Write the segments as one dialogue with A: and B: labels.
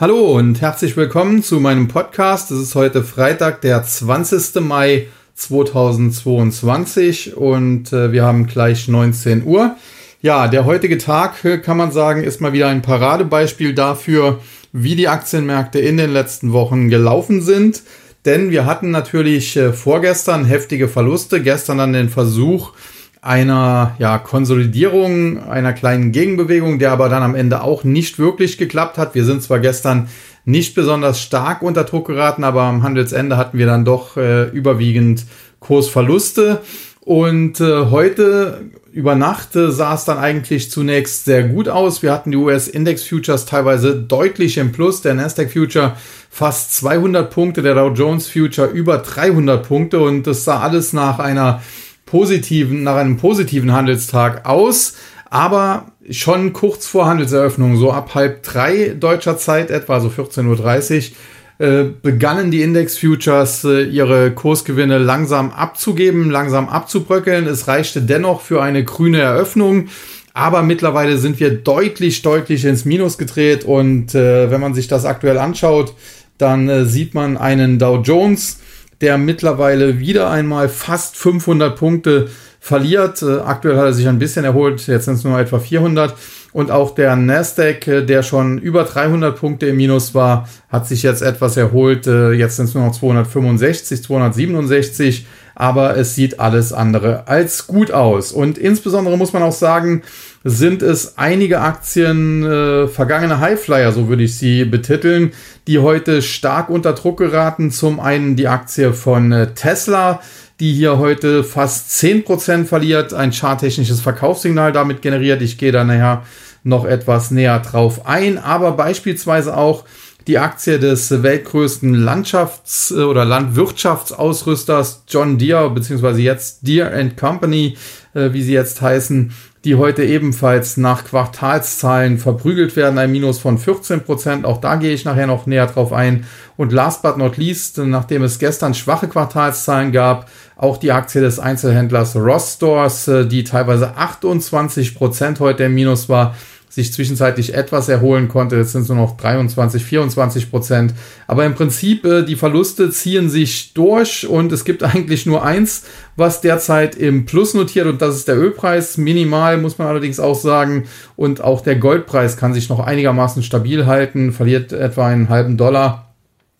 A: Hallo und herzlich willkommen zu meinem Podcast. Es ist heute Freitag, der 20. Mai 2022 und äh, wir haben gleich 19 Uhr. Ja, der heutige Tag, äh, kann man sagen, ist mal wieder ein Paradebeispiel dafür, wie die Aktienmärkte in den letzten Wochen gelaufen sind. Denn wir hatten natürlich äh, vorgestern heftige Verluste, gestern dann den Versuch, einer ja, Konsolidierung, einer kleinen Gegenbewegung, der aber dann am Ende auch nicht wirklich geklappt hat. Wir sind zwar gestern nicht besonders stark unter Druck geraten, aber am Handelsende hatten wir dann doch äh, überwiegend Kursverluste. Und äh, heute über Nacht äh, sah es dann eigentlich zunächst sehr gut aus. Wir hatten die US-Index-Futures teilweise deutlich im Plus. Der Nasdaq-Future fast 200 Punkte, der Dow Jones-Future über 300 Punkte. Und das sah alles nach einer positiven, nach einem positiven Handelstag aus, aber schon kurz vor Handelseröffnung, so ab halb drei deutscher Zeit etwa, so 14.30 Uhr, äh, begannen die Index-Futures äh, ihre Kursgewinne langsam abzugeben, langsam abzubröckeln. Es reichte dennoch für eine grüne Eröffnung. Aber mittlerweile sind wir deutlich, deutlich ins Minus gedreht. Und äh, wenn man sich das aktuell anschaut, dann äh, sieht man einen Dow Jones, der mittlerweile wieder einmal fast 500 Punkte verliert. Äh, aktuell hat er sich ein bisschen erholt, jetzt sind es nur etwa 400. Und auch der Nasdaq, äh, der schon über 300 Punkte im Minus war, hat sich jetzt etwas erholt. Äh, jetzt sind es nur noch 265, 267. Aber es sieht alles andere als gut aus. Und insbesondere muss man auch sagen, sind es einige Aktien, äh, vergangene Highflyer, so würde ich sie betiteln, die heute stark unter Druck geraten. Zum einen die Aktie von äh, Tesla, die hier heute fast 10% verliert, ein charttechnisches Verkaufssignal damit generiert. Ich gehe da nachher noch etwas näher drauf ein, aber beispielsweise auch die Aktie des weltgrößten Landschafts- äh, oder Landwirtschaftsausrüsters John Deere, beziehungsweise jetzt Deere Company, äh, wie sie jetzt heißen, die heute ebenfalls nach Quartalszahlen verprügelt werden, ein Minus von 14 Prozent. Auch da gehe ich nachher noch näher drauf ein. Und last but not least, nachdem es gestern schwache Quartalszahlen gab, auch die Aktie des Einzelhändlers Ross Stores, äh, die teilweise 28 Prozent heute im Minus war, sich zwischenzeitlich etwas erholen konnte. Jetzt sind es nur noch 23, 24 Prozent. Aber im Prinzip, äh, die Verluste ziehen sich durch und es gibt eigentlich nur eins, was derzeit im Plus notiert und das ist der Ölpreis. Minimal muss man allerdings auch sagen. Und auch der Goldpreis kann sich noch einigermaßen stabil halten, verliert etwa einen halben Dollar.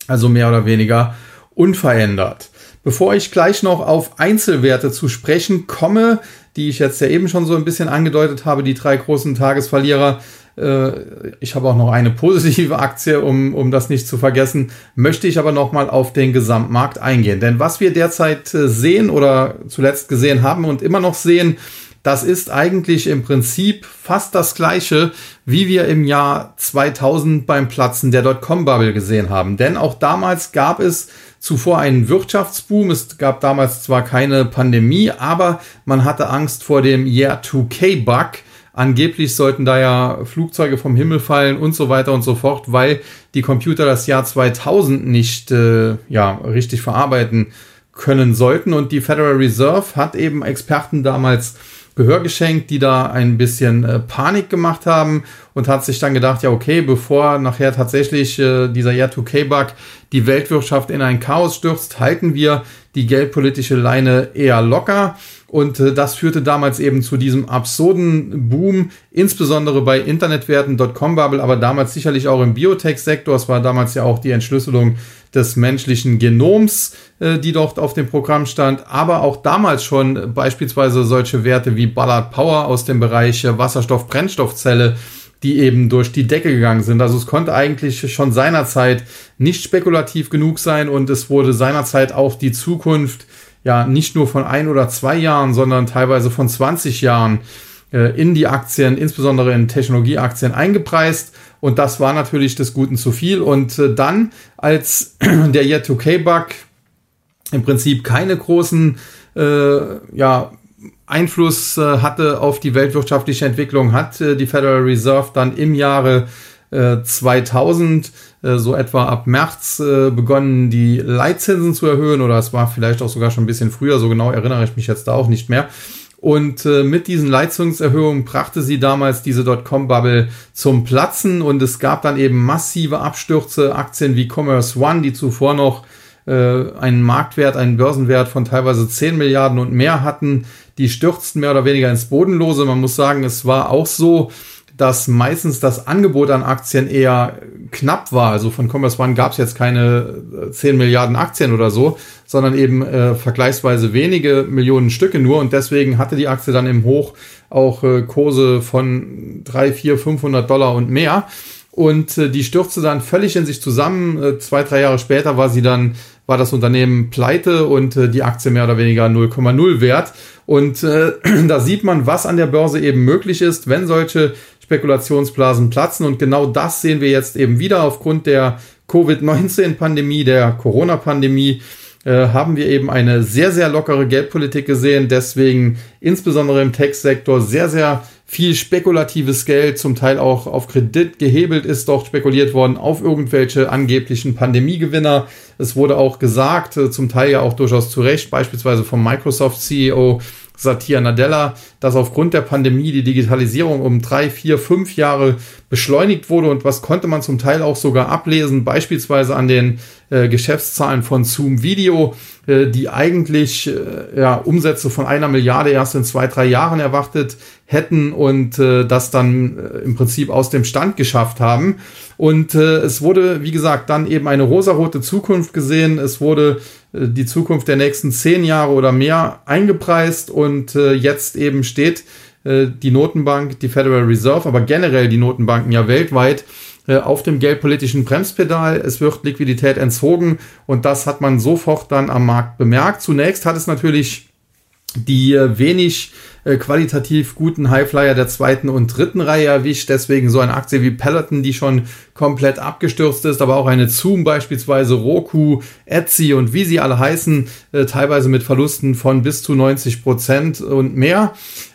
A: Also mehr oder weniger unverändert. Bevor ich gleich noch auf Einzelwerte zu sprechen komme, die ich jetzt ja eben schon so ein bisschen angedeutet habe, die drei großen Tagesverlierer, äh, ich habe auch noch eine positive Aktie, um, um das nicht zu vergessen, möchte ich aber noch mal auf den Gesamtmarkt eingehen. Denn was wir derzeit äh, sehen oder zuletzt gesehen haben und immer noch sehen, das ist eigentlich im Prinzip fast das gleiche, wie wir im Jahr 2000 beim Platzen der Dotcom-Bubble gesehen haben. Denn auch damals gab es zuvor einen Wirtschaftsboom. Es gab damals zwar keine Pandemie, aber man hatte Angst vor dem Year 2K-Bug. Angeblich sollten da ja Flugzeuge vom Himmel fallen und so weiter und so fort, weil die Computer das Jahr 2000 nicht äh, ja, richtig verarbeiten können sollten. Und die Federal Reserve hat eben Experten damals Gehör geschenkt, die da ein bisschen äh, Panik gemacht haben und hat sich dann gedacht, ja okay, bevor nachher tatsächlich äh, dieser Year 2K-Bug die Weltwirtschaft in ein Chaos stürzt, halten wir die geldpolitische Leine eher locker. Und äh, das führte damals eben zu diesem absurden Boom, insbesondere bei Internetwerten, Dotcom-Bubble, aber damals sicherlich auch im Biotech-Sektor. Es war damals ja auch die Entschlüsselung des menschlichen Genoms, äh, die dort auf dem Programm stand, aber auch damals schon beispielsweise solche Werte wie Ballard Power aus dem Bereich Wasserstoff-Brennstoffzelle, die eben durch die Decke gegangen sind. Also es konnte eigentlich schon seinerzeit nicht spekulativ genug sein und es wurde seinerzeit auch die Zukunft ja nicht nur von ein oder zwei Jahren, sondern teilweise von 20 Jahren äh, in die Aktien, insbesondere in Technologieaktien eingepreist. Und das war natürlich des Guten zu viel. Und äh, dann, als der Year-2K-Bug im Prinzip keine großen äh, ja, Einfluss äh, hatte auf die weltwirtschaftliche Entwicklung, hat äh, die Federal Reserve dann im Jahre 2000 äh, so etwa ab März begonnen, die Leitzinsen zu erhöhen oder es war vielleicht auch sogar schon ein bisschen früher, so genau erinnere ich mich jetzt da auch nicht mehr. Und äh, mit diesen Leistungserhöhungen brachte sie damals diese Dotcom-Bubble zum Platzen und es gab dann eben massive Abstürze. Aktien wie Commerce One, die zuvor noch äh, einen Marktwert, einen Börsenwert von teilweise 10 Milliarden und mehr hatten, die stürzten mehr oder weniger ins Bodenlose. Man muss sagen, es war auch so, dass meistens das Angebot an Aktien eher knapp war. Also von Commerce One gab es jetzt keine 10 äh, Milliarden Aktien oder so, sondern eben äh, vergleichsweise wenige Millionen Stücke nur. Und deswegen hatte die Aktie dann im Hoch auch äh, Kurse von 3, 4, 500 Dollar und mehr. Und äh, die stürzte dann völlig in sich zusammen. Äh, zwei, drei Jahre später war sie dann, war das Unternehmen pleite und äh, die Aktie mehr oder weniger 0,0 wert. Und da sieht man, was an der Börse eben möglich ist, wenn solche Spekulationsblasen platzen. Und genau das sehen wir jetzt eben wieder aufgrund der Covid-19-Pandemie, der Corona-Pandemie äh, haben wir eben eine sehr, sehr lockere Geldpolitik gesehen. Deswegen insbesondere im Tech-Sektor sehr, sehr viel spekulatives Geld, zum Teil auch auf Kredit gehebelt ist dort spekuliert worden auf irgendwelche angeblichen Pandemiegewinner. Es wurde auch gesagt, äh, zum Teil ja auch durchaus zu Recht, beispielsweise vom Microsoft-CEO, Satya Nadella, dass aufgrund der Pandemie die Digitalisierung um drei, vier, fünf Jahre beschleunigt wurde und was konnte man zum Teil auch sogar ablesen, beispielsweise an den äh, Geschäftszahlen von Zoom Video, äh, die eigentlich äh, ja, Umsätze von einer Milliarde erst in zwei, drei Jahren erwartet hätten und äh, das dann äh, im Prinzip aus dem Stand geschafft haben. Und äh, es wurde, wie gesagt, dann eben eine rosarote Zukunft gesehen. Es wurde äh, die Zukunft der nächsten zehn Jahre oder mehr eingepreist und äh, jetzt eben steht äh, die Notenbank, die Federal Reserve, aber generell die Notenbanken ja weltweit äh, auf dem geldpolitischen Bremspedal. Es wird Liquidität entzogen und das hat man sofort dann am Markt bemerkt. Zunächst hat es natürlich die äh, wenig äh, qualitativ guten Highflyer der zweiten und dritten Reihe erwischt. Deswegen so eine Aktie wie Peloton, die schon komplett abgestürzt ist, aber auch eine Zoom beispielsweise, Roku, Etsy und wie sie alle heißen, äh, teilweise mit Verlusten von bis zu 90 Prozent und mehr.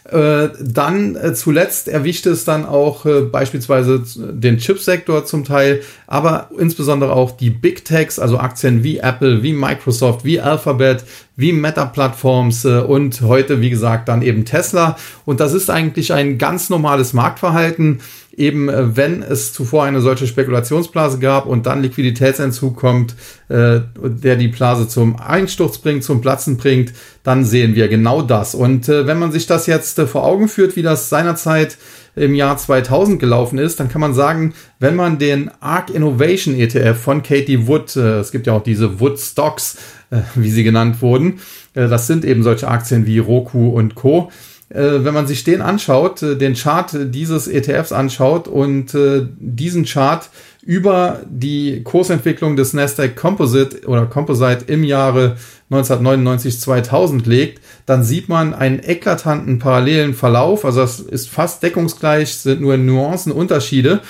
A: Äh, dann äh, zuletzt erwischte es dann auch äh, beispielsweise den Chipsektor zum Teil, aber insbesondere auch die Big Techs, also Aktien wie Apple, wie Microsoft, wie Alphabet, wie Meta-Plattforms äh, und heute, wie gesagt, dann eben Tesla. Und das ist eigentlich ein ganz normales Marktverhalten eben äh, wenn es zuvor eine solche Spekulationsblase gab und dann Liquiditätsentzug kommt, äh, der die Blase zum Einsturz bringt, zum Platzen bringt, dann sehen wir genau das. Und äh, wenn man sich das jetzt äh, vor Augen führt, wie das seinerzeit im Jahr 2000 gelaufen ist, dann kann man sagen, wenn man den ARC Innovation ETF von Katie Wood, äh, es gibt ja auch diese Wood Stocks, äh, wie sie genannt wurden, das sind eben solche Aktien wie Roku und Co., äh, wenn man sich den anschaut, äh, den Chart dieses ETFs anschaut und äh, diesen Chart über die Kursentwicklung des Nasdaq Composite oder Composite im Jahre 1999 2000 legt, dann sieht man einen eklatanten parallelen Verlauf. Also das ist fast deckungsgleich, sind nur Nuancen Unterschiede.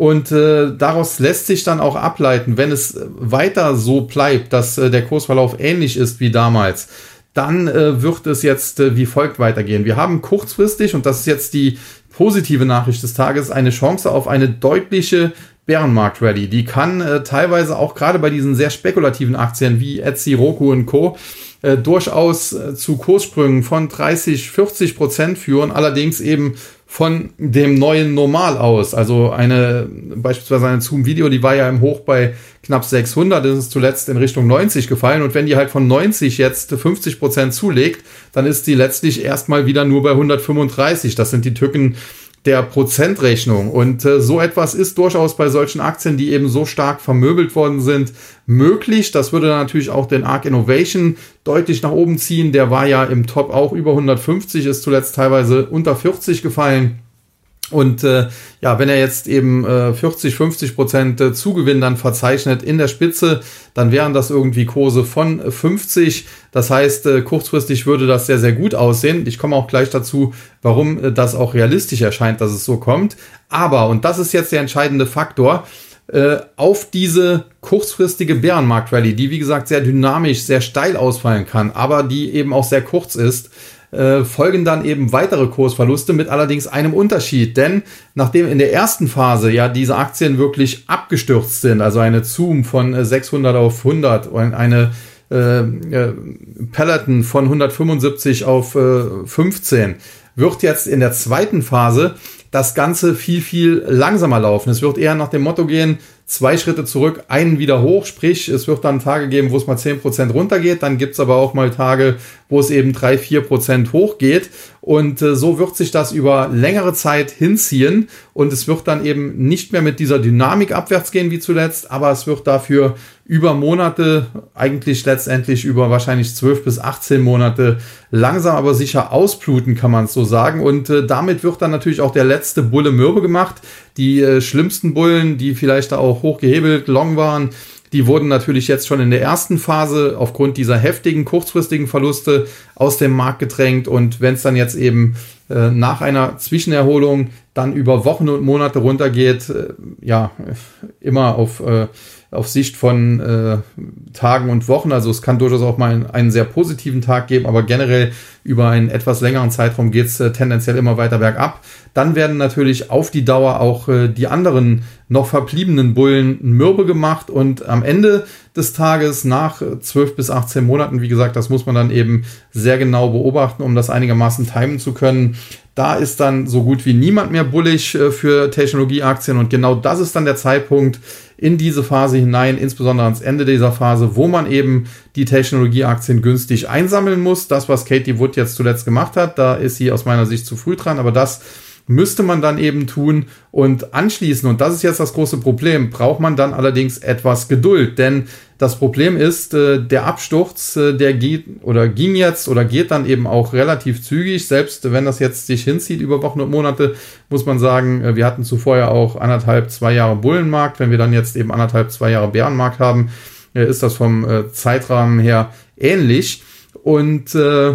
A: Und äh, daraus lässt sich dann auch ableiten, wenn es weiter so bleibt, dass äh, der Kursverlauf ähnlich ist wie damals, dann äh, wird es jetzt äh, wie folgt weitergehen. Wir haben kurzfristig, und das ist jetzt die positive Nachricht des Tages, eine Chance auf eine deutliche Bärenmarkt-Rally. Die kann äh, teilweise auch gerade bei diesen sehr spekulativen Aktien wie Etsy, Roku und Co. Äh, durchaus äh, zu Kurssprüngen von 30, 40 Prozent führen, allerdings eben von dem neuen Normal aus. Also eine, beispielsweise eine Zoom-Video, die war ja im Hoch bei knapp 600, das ist zuletzt in Richtung 90 gefallen. Und wenn die halt von 90 jetzt 50 Prozent zulegt, dann ist die letztlich erstmal wieder nur bei 135. Das sind die Tücken, der Prozentrechnung. Und äh, so etwas ist durchaus bei solchen Aktien, die eben so stark vermöbelt worden sind, möglich. Das würde natürlich auch den ARC Innovation deutlich nach oben ziehen. Der war ja im Top auch über 150, ist zuletzt teilweise unter 40 gefallen. Und äh, ja, wenn er jetzt eben äh, 40, 50 Prozent äh, Zugewinn dann verzeichnet in der Spitze, dann wären das irgendwie Kurse von 50. Das heißt, äh, kurzfristig würde das sehr, sehr gut aussehen. Ich komme auch gleich dazu, warum äh, das auch realistisch erscheint, dass es so kommt. Aber, und das ist jetzt der entscheidende Faktor, äh, auf diese kurzfristige Bärenmarkt-Rallye, die wie gesagt sehr dynamisch, sehr steil ausfallen kann, aber die eben auch sehr kurz ist, äh, folgen dann eben weitere Kursverluste mit allerdings einem Unterschied. Denn nachdem in der ersten Phase ja diese Aktien wirklich abgestürzt sind, also eine Zoom von 600 äh, auf 100 und eine äh, äh, Peloton von 175 auf äh, 15 wird jetzt in der zweiten Phase das Ganze viel, viel langsamer laufen. Es wird eher nach dem Motto gehen, zwei Schritte zurück, einen wieder hoch. Sprich, es wird dann Tage geben, wo es mal zehn Prozent runtergeht. Dann gibt's aber auch mal Tage, wo es eben drei, vier Prozent hochgeht. Und äh, so wird sich das über längere Zeit hinziehen. Und es wird dann eben nicht mehr mit dieser Dynamik abwärts gehen wie zuletzt, aber es wird dafür über Monate, eigentlich letztendlich über wahrscheinlich zwölf bis 18 Monate langsam aber sicher ausbluten, kann man es so sagen. Und äh, damit wird dann natürlich auch der letzte Bulle mürbe gemacht. Die äh, schlimmsten Bullen, die vielleicht da auch hochgehebelt, long waren, die wurden natürlich jetzt schon in der ersten Phase aufgrund dieser heftigen, kurzfristigen Verluste aus dem Markt gedrängt. Und wenn es dann jetzt eben äh, nach einer Zwischenerholung dann über Wochen und Monate runtergeht, äh, ja, immer auf, äh, auf Sicht von äh, Tagen und Wochen. Also es kann durchaus auch mal einen, einen sehr positiven Tag geben, aber generell über einen etwas längeren Zeitraum geht es äh, tendenziell immer weiter bergab. Dann werden natürlich auf die Dauer auch äh, die anderen noch verbliebenen Bullen mürbe gemacht und am Ende des Tages nach 12 bis 18 Monaten, wie gesagt, das muss man dann eben sehr genau beobachten, um das einigermaßen timen zu können. Da ist dann so gut wie niemand mehr bullig äh, für Technologieaktien und genau das ist dann der Zeitpunkt in diese Phase hinein, insbesondere ans Ende dieser Phase, wo man eben die Technologieaktien günstig einsammeln muss. Das, was Katie Wood jetzt zuletzt gemacht hat, da ist sie aus meiner Sicht zu früh dran, aber das müsste man dann eben tun und anschließen. Und das ist jetzt das große Problem. Braucht man dann allerdings etwas Geduld, denn das Problem ist, äh, der Absturz, äh, der geht oder ging jetzt oder geht dann eben auch relativ zügig. Selbst wenn das jetzt sich hinzieht über Wochen und Monate, muss man sagen, äh, wir hatten zuvor ja auch anderthalb, zwei Jahre Bullenmarkt. Wenn wir dann jetzt eben anderthalb, zwei Jahre Bärenmarkt haben, ist das vom Zeitrahmen her ähnlich. Und äh,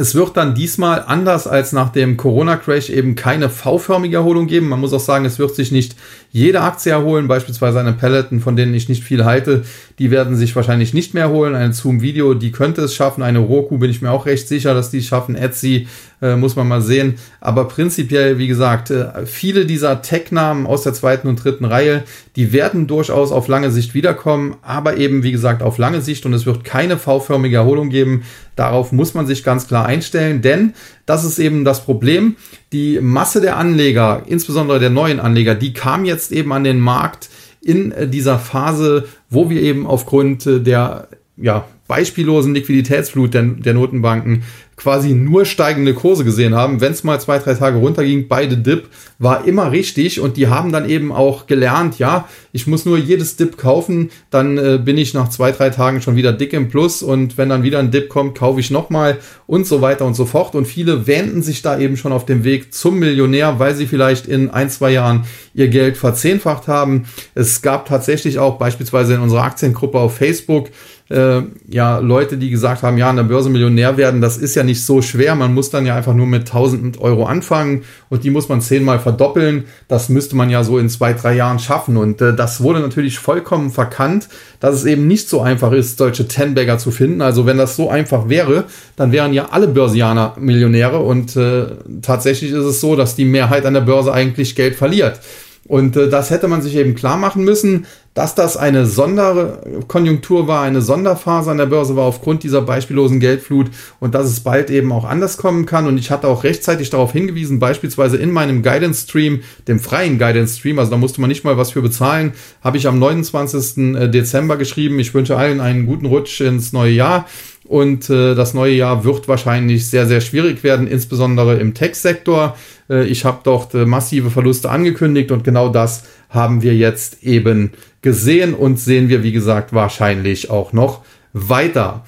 A: es wird dann diesmal anders als nach dem Corona-Crash eben keine V-förmige Erholung geben. Man muss auch sagen, es wird sich nicht jede Aktie erholen, beispielsweise eine Peloton, von denen ich nicht viel halte, die werden sich wahrscheinlich nicht mehr erholen. Eine Zoom Video, die könnte es schaffen. Eine Roku bin ich mir auch recht sicher, dass die es schaffen. Etsy äh, muss man mal sehen. Aber prinzipiell, wie gesagt, äh, viele dieser Tech-Namen aus der zweiten und dritten Reihe, die werden durchaus auf lange Sicht wiederkommen, aber eben, wie gesagt, auf lange Sicht und es wird keine V-förmige Erholung geben. Darauf muss man sich ganz klar einstellen, denn das ist eben das Problem. Die Masse der Anleger, insbesondere der neuen Anleger, die kam jetzt eben an den Markt in äh, dieser Phase, wo wir eben aufgrund äh, der ja, beispiellosen Liquiditätsflut der, der Notenbanken quasi nur steigende Kurse gesehen haben. Wenn es mal zwei, drei Tage runterging, beide Dip war immer richtig und die haben dann eben auch gelernt, ja, ich muss nur jedes Dip kaufen, dann äh, bin ich nach zwei, drei Tagen schon wieder dick im Plus und wenn dann wieder ein Dip kommt, kaufe ich nochmal und so weiter und so fort. Und viele wähnten sich da eben schon auf dem Weg zum Millionär, weil sie vielleicht in ein, zwei Jahren ihr Geld verzehnfacht haben. Es gab tatsächlich auch beispielsweise in unserer Aktiengruppe auf Facebook äh, ja Leute, die gesagt haben, ja, an der Börse Millionär werden, das ist ja nicht so schwer. Man muss dann ja einfach nur mit 1000 Euro anfangen und die muss man zehnmal verdoppeln. Das müsste man ja so in zwei, drei Jahren schaffen. Und äh, das wurde natürlich vollkommen verkannt, dass es eben nicht so einfach ist, solche Ten-Bagger zu finden. Also wenn das so einfach wäre, dann wären ja alle Börsianer Millionäre. Und äh, tatsächlich ist es so, dass die Mehrheit an der Börse eigentlich Geld verliert. Und äh, das hätte man sich eben klar machen müssen, dass das eine Sonderkonjunktur war, eine Sonderphase an der Börse war aufgrund dieser beispiellosen Geldflut und dass es bald eben auch anders kommen kann. Und ich hatte auch rechtzeitig darauf hingewiesen, beispielsweise in meinem Guidance Stream, dem freien Guidance Stream, also da musste man nicht mal was für bezahlen, habe ich am 29. Äh, Dezember geschrieben, ich wünsche allen einen guten Rutsch ins neue Jahr. Und äh, das neue Jahr wird wahrscheinlich sehr, sehr schwierig werden, insbesondere im Tech-Sektor. Äh, ich habe dort äh, massive Verluste angekündigt und genau das haben wir jetzt eben gesehen und sehen wir, wie gesagt, wahrscheinlich auch noch weiter.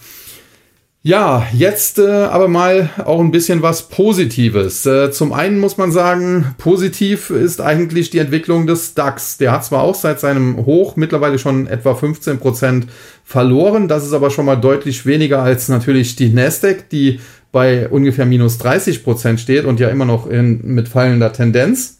A: Ja, jetzt äh, aber mal auch ein bisschen was Positives. Äh, zum einen muss man sagen, positiv ist eigentlich die Entwicklung des DAX. Der hat zwar auch seit seinem Hoch mittlerweile schon etwa 15 Prozent verloren, das ist aber schon mal deutlich weniger als natürlich die Nasdaq, die bei ungefähr minus 30 Prozent steht und ja immer noch in, mit fallender Tendenz.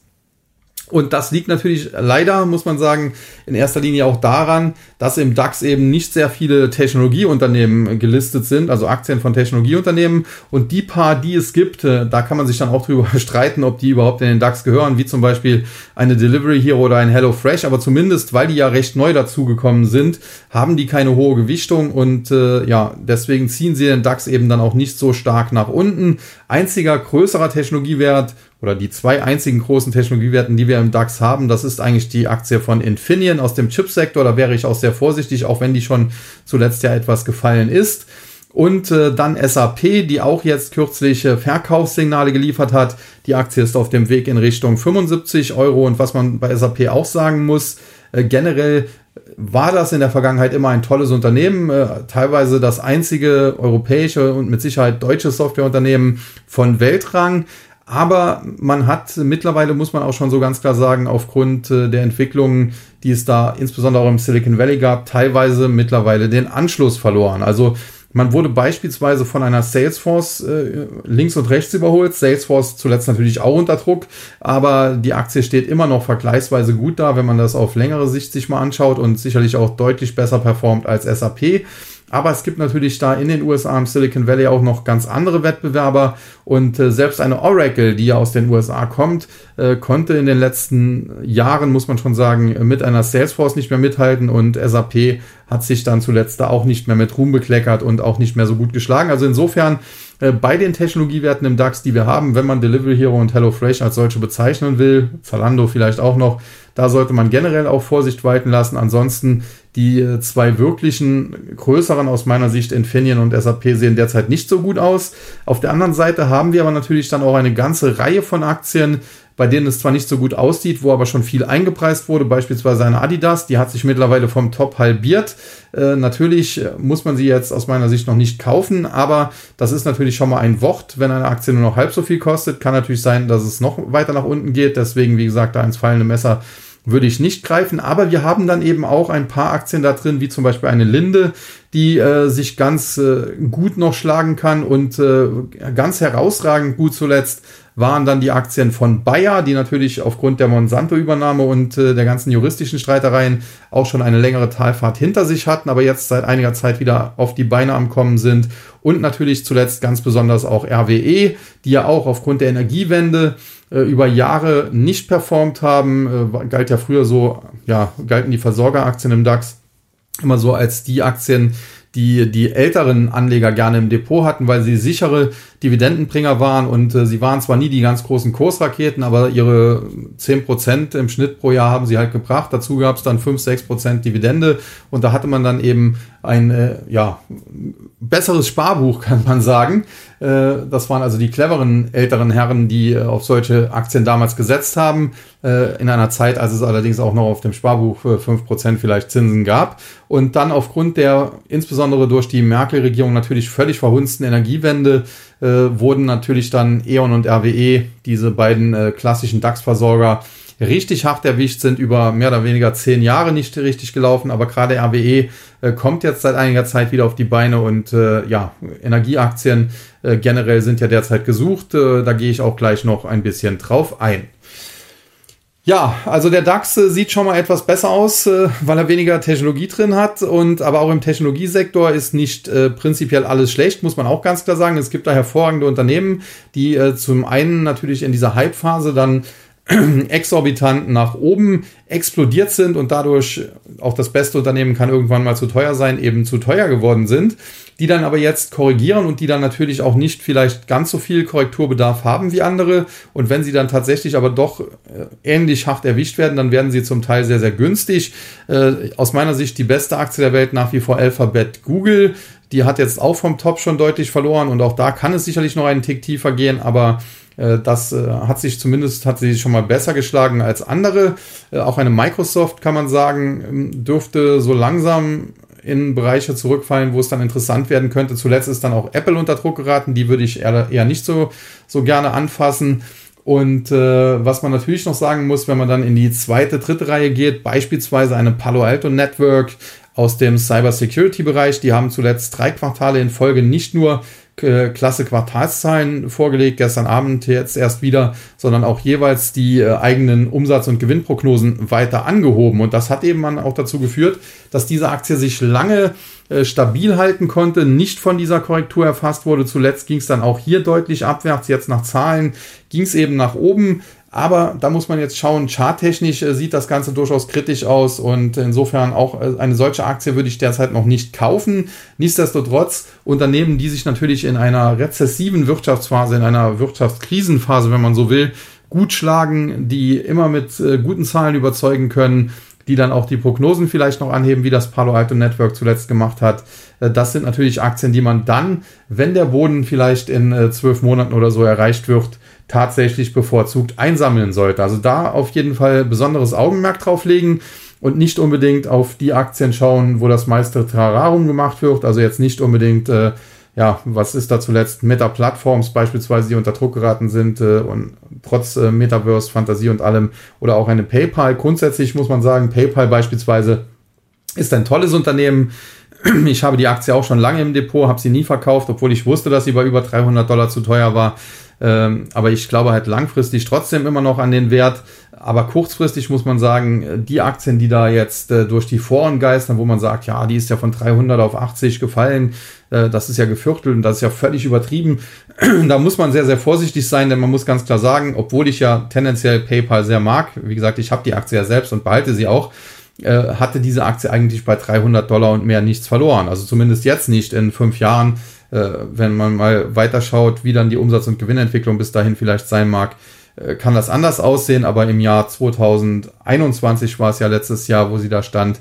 A: Und das liegt natürlich leider, muss man sagen, in erster Linie auch daran, dass im DAX eben nicht sehr viele Technologieunternehmen gelistet sind, also Aktien von Technologieunternehmen. Und die paar, die es gibt, äh, da kann man sich dann auch drüber streiten, ob die überhaupt in den DAX gehören, wie zum Beispiel eine Delivery Hero oder ein HelloFresh. Aber zumindest, weil die ja recht neu dazugekommen sind, haben die keine hohe Gewichtung und äh, ja, deswegen ziehen sie den DAX eben dann auch nicht so stark nach unten. Einziger größerer Technologiewert oder die zwei einzigen großen Technologiewerten, die wir im DAX haben, das ist eigentlich die Aktie von Infineon aus dem Chipsektor. Da wäre ich auch sehr vorsichtig, auch wenn die schon zuletzt ja etwas gefallen ist. Und äh, dann SAP, die auch jetzt kürzlich äh, Verkaufssignale geliefert hat. Die Aktie ist auf dem Weg in Richtung 75 Euro. Und was man bei SAP auch sagen muss, äh, generell war das in der Vergangenheit immer ein tolles Unternehmen, äh, teilweise das einzige europäische und mit Sicherheit deutsche Softwareunternehmen von Weltrang. Aber man hat mittlerweile, muss man auch schon so ganz klar sagen, aufgrund äh, der Entwicklungen, die es da insbesondere auch im Silicon Valley gab, teilweise mittlerweile den Anschluss verloren. Also man wurde beispielsweise von einer Salesforce äh, links und rechts überholt. Salesforce zuletzt natürlich auch unter Druck, aber die Aktie steht immer noch vergleichsweise gut da, wenn man das auf längere Sicht sich mal anschaut und sicherlich auch deutlich besser performt als SAP. Aber es gibt natürlich da in den USA im Silicon Valley auch noch ganz andere Wettbewerber und äh, selbst eine Oracle, die ja aus den USA kommt, äh, konnte in den letzten Jahren, muss man schon sagen, mit einer Salesforce nicht mehr mithalten und SAP hat sich dann zuletzt da auch nicht mehr mit Ruhm bekleckert und auch nicht mehr so gut geschlagen. Also insofern äh, bei den Technologiewerten im DAX, die wir haben, wenn man Delivery Hero und HelloFresh als solche bezeichnen will, Zalando vielleicht auch noch, da sollte man generell auch Vorsicht walten lassen. Ansonsten die äh, zwei wirklichen größeren aus meiner Sicht, Infineon und SAP, sehen derzeit nicht so gut aus. Auf der anderen Seite haben wir aber natürlich dann auch eine ganze Reihe von Aktien, bei denen es zwar nicht so gut aussieht, wo aber schon viel eingepreist wurde, beispielsweise eine Adidas, die hat sich mittlerweile vom Top halbiert. Äh, natürlich muss man sie jetzt aus meiner Sicht noch nicht kaufen, aber das ist natürlich schon mal ein Wort. Wenn eine Aktie nur noch halb so viel kostet, kann natürlich sein, dass es noch weiter nach unten geht. Deswegen, wie gesagt, da ins fallende Messer würde ich nicht greifen. Aber wir haben dann eben auch ein paar Aktien da drin, wie zum Beispiel eine Linde, die äh, sich ganz äh, gut noch schlagen kann und äh, ganz herausragend gut zuletzt waren dann die Aktien von Bayer, die natürlich aufgrund der Monsanto-Übernahme und äh, der ganzen juristischen Streitereien auch schon eine längere Talfahrt hinter sich hatten, aber jetzt seit einiger Zeit wieder auf die Beine am Kommen sind. Und natürlich zuletzt ganz besonders auch RWE, die ja auch aufgrund der Energiewende äh, über Jahre nicht performt haben. Äh, galt ja früher so, ja, galten die Versorgeraktien im DAX immer so als die Aktien, die die älteren Anleger gerne im Depot hatten, weil sie sichere Dividendenbringer waren und äh, sie waren zwar nie die ganz großen Kursraketen, aber ihre 10% im Schnitt pro Jahr haben sie halt gebracht. Dazu gab es dann 5, 6% Dividende und da hatte man dann eben ein äh, ja, besseres Sparbuch, kann man sagen. Äh, das waren also die cleveren älteren Herren, die äh, auf solche Aktien damals gesetzt haben, äh, in einer Zeit, als es allerdings auch noch auf dem Sparbuch für 5% vielleicht Zinsen gab. Und dann aufgrund der insbesondere durch die Merkel-Regierung natürlich völlig verhunzten Energiewende äh, wurden natürlich dann E.ON und RWE, diese beiden äh, klassischen DAX-Versorger, richtig hart erwischt, sind über mehr oder weniger zehn Jahre nicht richtig gelaufen, aber gerade RWE äh, kommt jetzt seit einiger Zeit wieder auf die Beine und äh, ja, Energieaktien äh, generell sind ja derzeit gesucht. Äh, da gehe ich auch gleich noch ein bisschen drauf ein. Ja, also der DAX äh, sieht schon mal etwas besser aus, äh, weil er weniger Technologie drin hat. Und aber auch im Technologiesektor ist nicht äh, prinzipiell alles schlecht, muss man auch ganz klar sagen. Es gibt da hervorragende Unternehmen, die äh, zum einen natürlich in dieser Hype-Phase dann exorbitant nach oben explodiert sind und dadurch auch das beste Unternehmen kann irgendwann mal zu teuer sein, eben zu teuer geworden sind, die dann aber jetzt korrigieren und die dann natürlich auch nicht vielleicht ganz so viel Korrekturbedarf haben wie andere. Und wenn sie dann tatsächlich aber doch äh, ähnlich hart erwischt werden, dann werden sie zum Teil sehr, sehr günstig. Äh, aus meiner Sicht die beste Aktie der Welt nach wie vor Alphabet Google. Die hat jetzt auch vom Top schon deutlich verloren und auch da kann es sicherlich noch einen Tick tiefer gehen, aber äh, das hat sich zumindest hat sie schon mal besser geschlagen als andere. Auch eine Microsoft kann man sagen, ähm, dürfte so langsam in Bereiche zurückfallen, wo es dann interessant werden könnte. Zuletzt ist dann auch Apple unter Druck geraten. Die würde ich eher, eher nicht so, so gerne anfassen. Und äh, was man natürlich noch sagen muss, wenn man dann in die zweite, dritte Reihe geht, beispielsweise eine Palo Alto Network aus dem Cyber Security Bereich, die haben zuletzt drei Quartale in Folge nicht nur klasse Quartalszahlen vorgelegt, gestern Abend jetzt erst wieder, sondern auch jeweils die äh, eigenen Umsatz- und Gewinnprognosen weiter angehoben. Und das hat eben auch dazu geführt, dass diese Aktie sich lange äh, stabil halten konnte, nicht von dieser Korrektur erfasst wurde. Zuletzt ging es dann auch hier deutlich abwärts. Jetzt nach Zahlen ging es eben nach oben. Aber da muss man jetzt schauen, charttechnisch äh, sieht das Ganze durchaus kritisch aus und insofern auch äh, eine solche Aktie würde ich derzeit noch nicht kaufen. Nichtsdestotrotz Unternehmen, die sich natürlich in einer rezessiven Wirtschaftsphase, in einer Wirtschaftskrisenphase, wenn man so will, gut schlagen, die immer mit äh, guten Zahlen überzeugen können, die dann auch die Prognosen vielleicht noch anheben, wie das Palo Alto Network zuletzt gemacht hat. Das sind natürlich Aktien, die man dann, wenn der Boden vielleicht in zwölf Monaten oder so erreicht wird, tatsächlich bevorzugt einsammeln sollte. Also da auf jeden Fall besonderes Augenmerk drauf legen und nicht unbedingt auf die Aktien schauen, wo das meiste Trararum gemacht wird. Also jetzt nicht unbedingt, äh, ja, was ist da zuletzt? Meta-Plattforms beispielsweise, die unter Druck geraten sind äh, und trotz äh, Metaverse, Fantasie und allem oder auch eine PayPal. Grundsätzlich muss man sagen, PayPal beispielsweise ist ein tolles Unternehmen. Ich habe die Aktie auch schon lange im Depot, habe sie nie verkauft, obwohl ich wusste, dass sie bei über 300 Dollar zu teuer war. Ähm, aber ich glaube halt langfristig trotzdem immer noch an den Wert. Aber kurzfristig muss man sagen, die Aktien, die da jetzt äh, durch die Foren geistern, wo man sagt, ja, die ist ja von 300 auf 80 gefallen, äh, das ist ja geviertelt und das ist ja völlig übertrieben. da muss man sehr, sehr vorsichtig sein, denn man muss ganz klar sagen, obwohl ich ja tendenziell PayPal sehr mag, wie gesagt, ich habe die Aktie ja selbst und behalte sie auch, äh, hatte diese Aktie eigentlich bei 300 Dollar und mehr nichts verloren. Also zumindest jetzt nicht in fünf Jahren äh, wenn man mal weiterschaut, wie dann die Umsatz- und Gewinnentwicklung bis dahin vielleicht sein mag, äh, kann das anders aussehen, aber im Jahr 2021 war es ja letztes Jahr, wo sie da stand,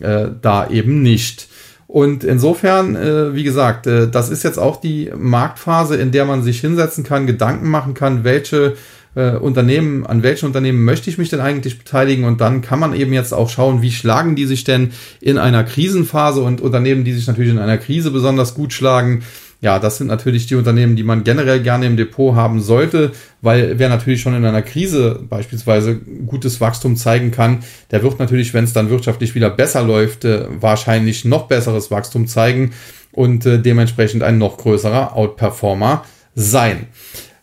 A: äh, da eben nicht. Und insofern, äh, wie gesagt, äh, das ist jetzt auch die Marktphase, in der man sich hinsetzen kann, Gedanken machen kann, welche äh, Unternehmen, an welchen Unternehmen möchte ich mich denn eigentlich beteiligen? Und dann kann man eben jetzt auch schauen, wie schlagen die sich denn in einer Krisenphase und Unternehmen, die sich natürlich in einer Krise besonders gut schlagen. Ja, das sind natürlich die Unternehmen, die man generell gerne im Depot haben sollte, weil wer natürlich schon in einer Krise beispielsweise gutes Wachstum zeigen kann, der wird natürlich, wenn es dann wirtschaftlich wieder besser läuft, äh, wahrscheinlich noch besseres Wachstum zeigen und äh, dementsprechend ein noch größerer Outperformer sein.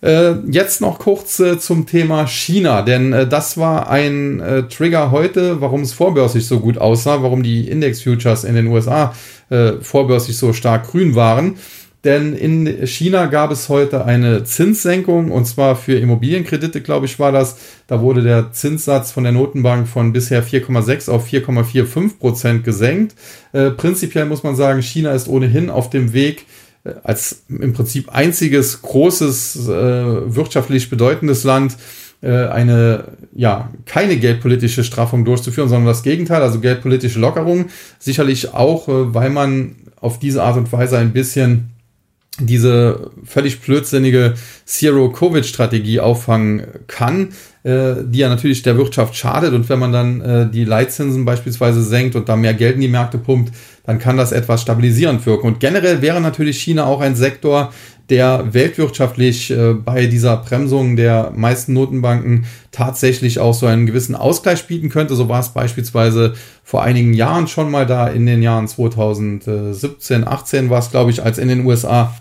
A: Äh, jetzt noch kurz äh, zum Thema China, denn äh, das war ein Trigger heute, warum es vorbörslich so gut aussah, warum die Index-Futures in den USA vorbörslich so stark grün waren. Denn in China gab es heute eine Zinssenkung und zwar für Immobilienkredite, glaube ich, war das. Da wurde der Zinssatz von der Notenbank von bisher 4,6 auf 4,45 Prozent gesenkt. Prinzipiell muss man sagen, China ist ohnehin auf dem Weg, als im Prinzip einziges großes äh, wirtschaftlich bedeutendes Land äh, eine ja keine geldpolitische Straffung durchzuführen, sondern das Gegenteil, also geldpolitische Lockerung. Sicherlich auch, äh, weil man auf diese Art und Weise ein bisschen diese völlig blödsinnige Zero-Covid-Strategie auffangen kann, die ja natürlich der Wirtschaft schadet. Und wenn man dann äh, die Leitzinsen beispielsweise senkt und da mehr Geld in die Märkte pumpt, dann kann das etwas stabilisierend wirken. Und generell wäre natürlich China auch ein Sektor, der weltwirtschaftlich äh, bei dieser Bremsung der meisten Notenbanken tatsächlich auch so einen gewissen Ausgleich bieten könnte. So war es beispielsweise vor einigen Jahren schon mal da in den Jahren 2017, 18 war es, glaube ich, als in den USA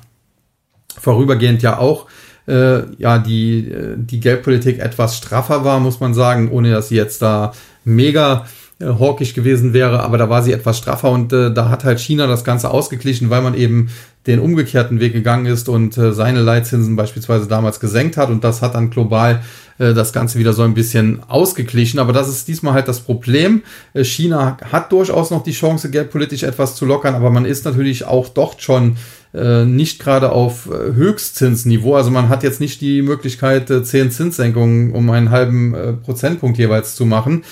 A: vorübergehend ja auch äh, ja die, äh, die Geldpolitik etwas straffer war, muss man sagen, ohne dass sie jetzt da mega äh, hawkisch gewesen wäre, aber da war sie etwas straffer und äh, da hat halt China das Ganze ausgeglichen, weil man eben den umgekehrten Weg gegangen ist und äh, seine Leitzinsen beispielsweise damals gesenkt hat und das hat dann global äh, das Ganze wieder so ein bisschen ausgeglichen. Aber das ist diesmal halt das Problem. Äh, China hat durchaus noch die Chance, geldpolitisch etwas zu lockern, aber man ist natürlich auch dort schon äh, nicht gerade auf äh, Höchstzinsniveau. Also man hat jetzt nicht die Möglichkeit, äh, zehn Zinssenkungen um einen halben Prozentpunkt jeweils zu machen.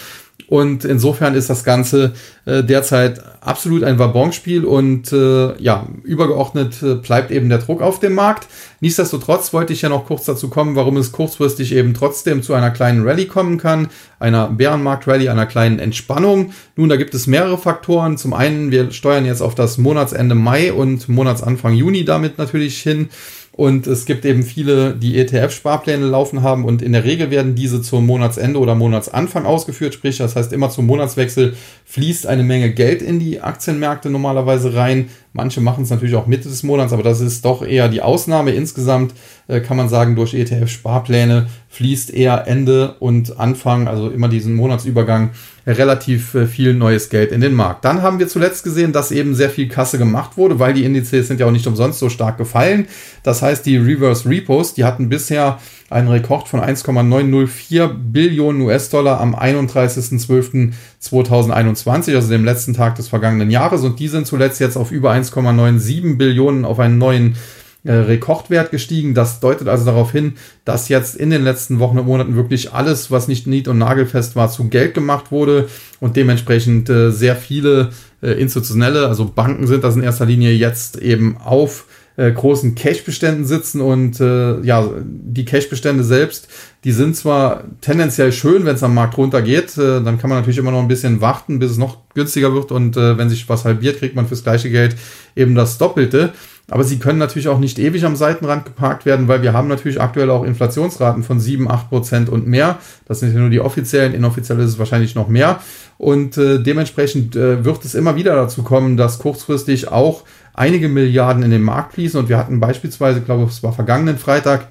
A: Und insofern ist das Ganze äh, derzeit absolut ein Wabonspiel und äh, ja, übergeordnet äh, bleibt eben der Druck auf dem Markt. Nichtsdestotrotz wollte ich ja noch kurz dazu kommen, warum es kurzfristig eben trotzdem zu einer kleinen Rallye kommen kann, einer Bärenmarkt-Rallye, einer kleinen Entspannung. Nun, da gibt es mehrere Faktoren. Zum einen, wir steuern jetzt auf das Monatsende Mai und Monatsanfang Juni damit natürlich hin. Und es gibt eben viele, die ETF-Sparpläne laufen haben und in der Regel werden diese zum Monatsende oder Monatsanfang ausgeführt. Sprich, das heißt, immer zum Monatswechsel fließt eine Menge Geld in die Aktienmärkte normalerweise rein, Manche machen es natürlich auch Mitte des Monats, aber das ist doch eher die Ausnahme. Insgesamt äh, kann man sagen, durch ETF-Sparpläne fließt eher Ende und Anfang, also immer diesen Monatsübergang, relativ äh, viel neues Geld in den Markt. Dann haben wir zuletzt gesehen, dass eben sehr viel Kasse gemacht wurde, weil die Indizes sind ja auch nicht umsonst so stark gefallen. Das heißt, die Reverse Repos, die hatten bisher einen Rekord von 1,904 Billionen US-Dollar am 31.12.2021, also dem letzten Tag des vergangenen Jahres. Und die sind zuletzt jetzt auf über 1,97 Billionen auf einen neuen äh, Rekordwert gestiegen. Das deutet also darauf hin, dass jetzt in den letzten Wochen und Monaten wirklich alles, was nicht nied- und nagelfest war, zu Geld gemacht wurde und dementsprechend äh, sehr viele äh, institutionelle, also Banken sind das in erster Linie jetzt eben auf äh, großen Cash-Beständen sitzen und äh, ja, die Cash-Bestände selbst, die sind zwar tendenziell schön, wenn es am Markt runtergeht, äh, dann kann man natürlich immer noch ein bisschen warten, bis es noch günstiger wird und äh, wenn sich was halbiert, kriegt man fürs gleiche Geld eben das Doppelte. Aber sie können natürlich auch nicht ewig am Seitenrand geparkt werden, weil wir haben natürlich aktuell auch Inflationsraten von 7, 8 Prozent und mehr. Das sind ja nur die offiziellen, inoffiziell ist es wahrscheinlich noch mehr. Und äh, dementsprechend äh, wird es immer wieder dazu kommen, dass kurzfristig auch einige Milliarden in den Markt fließen. Und wir hatten beispielsweise, glaube ich, es war vergangenen Freitag,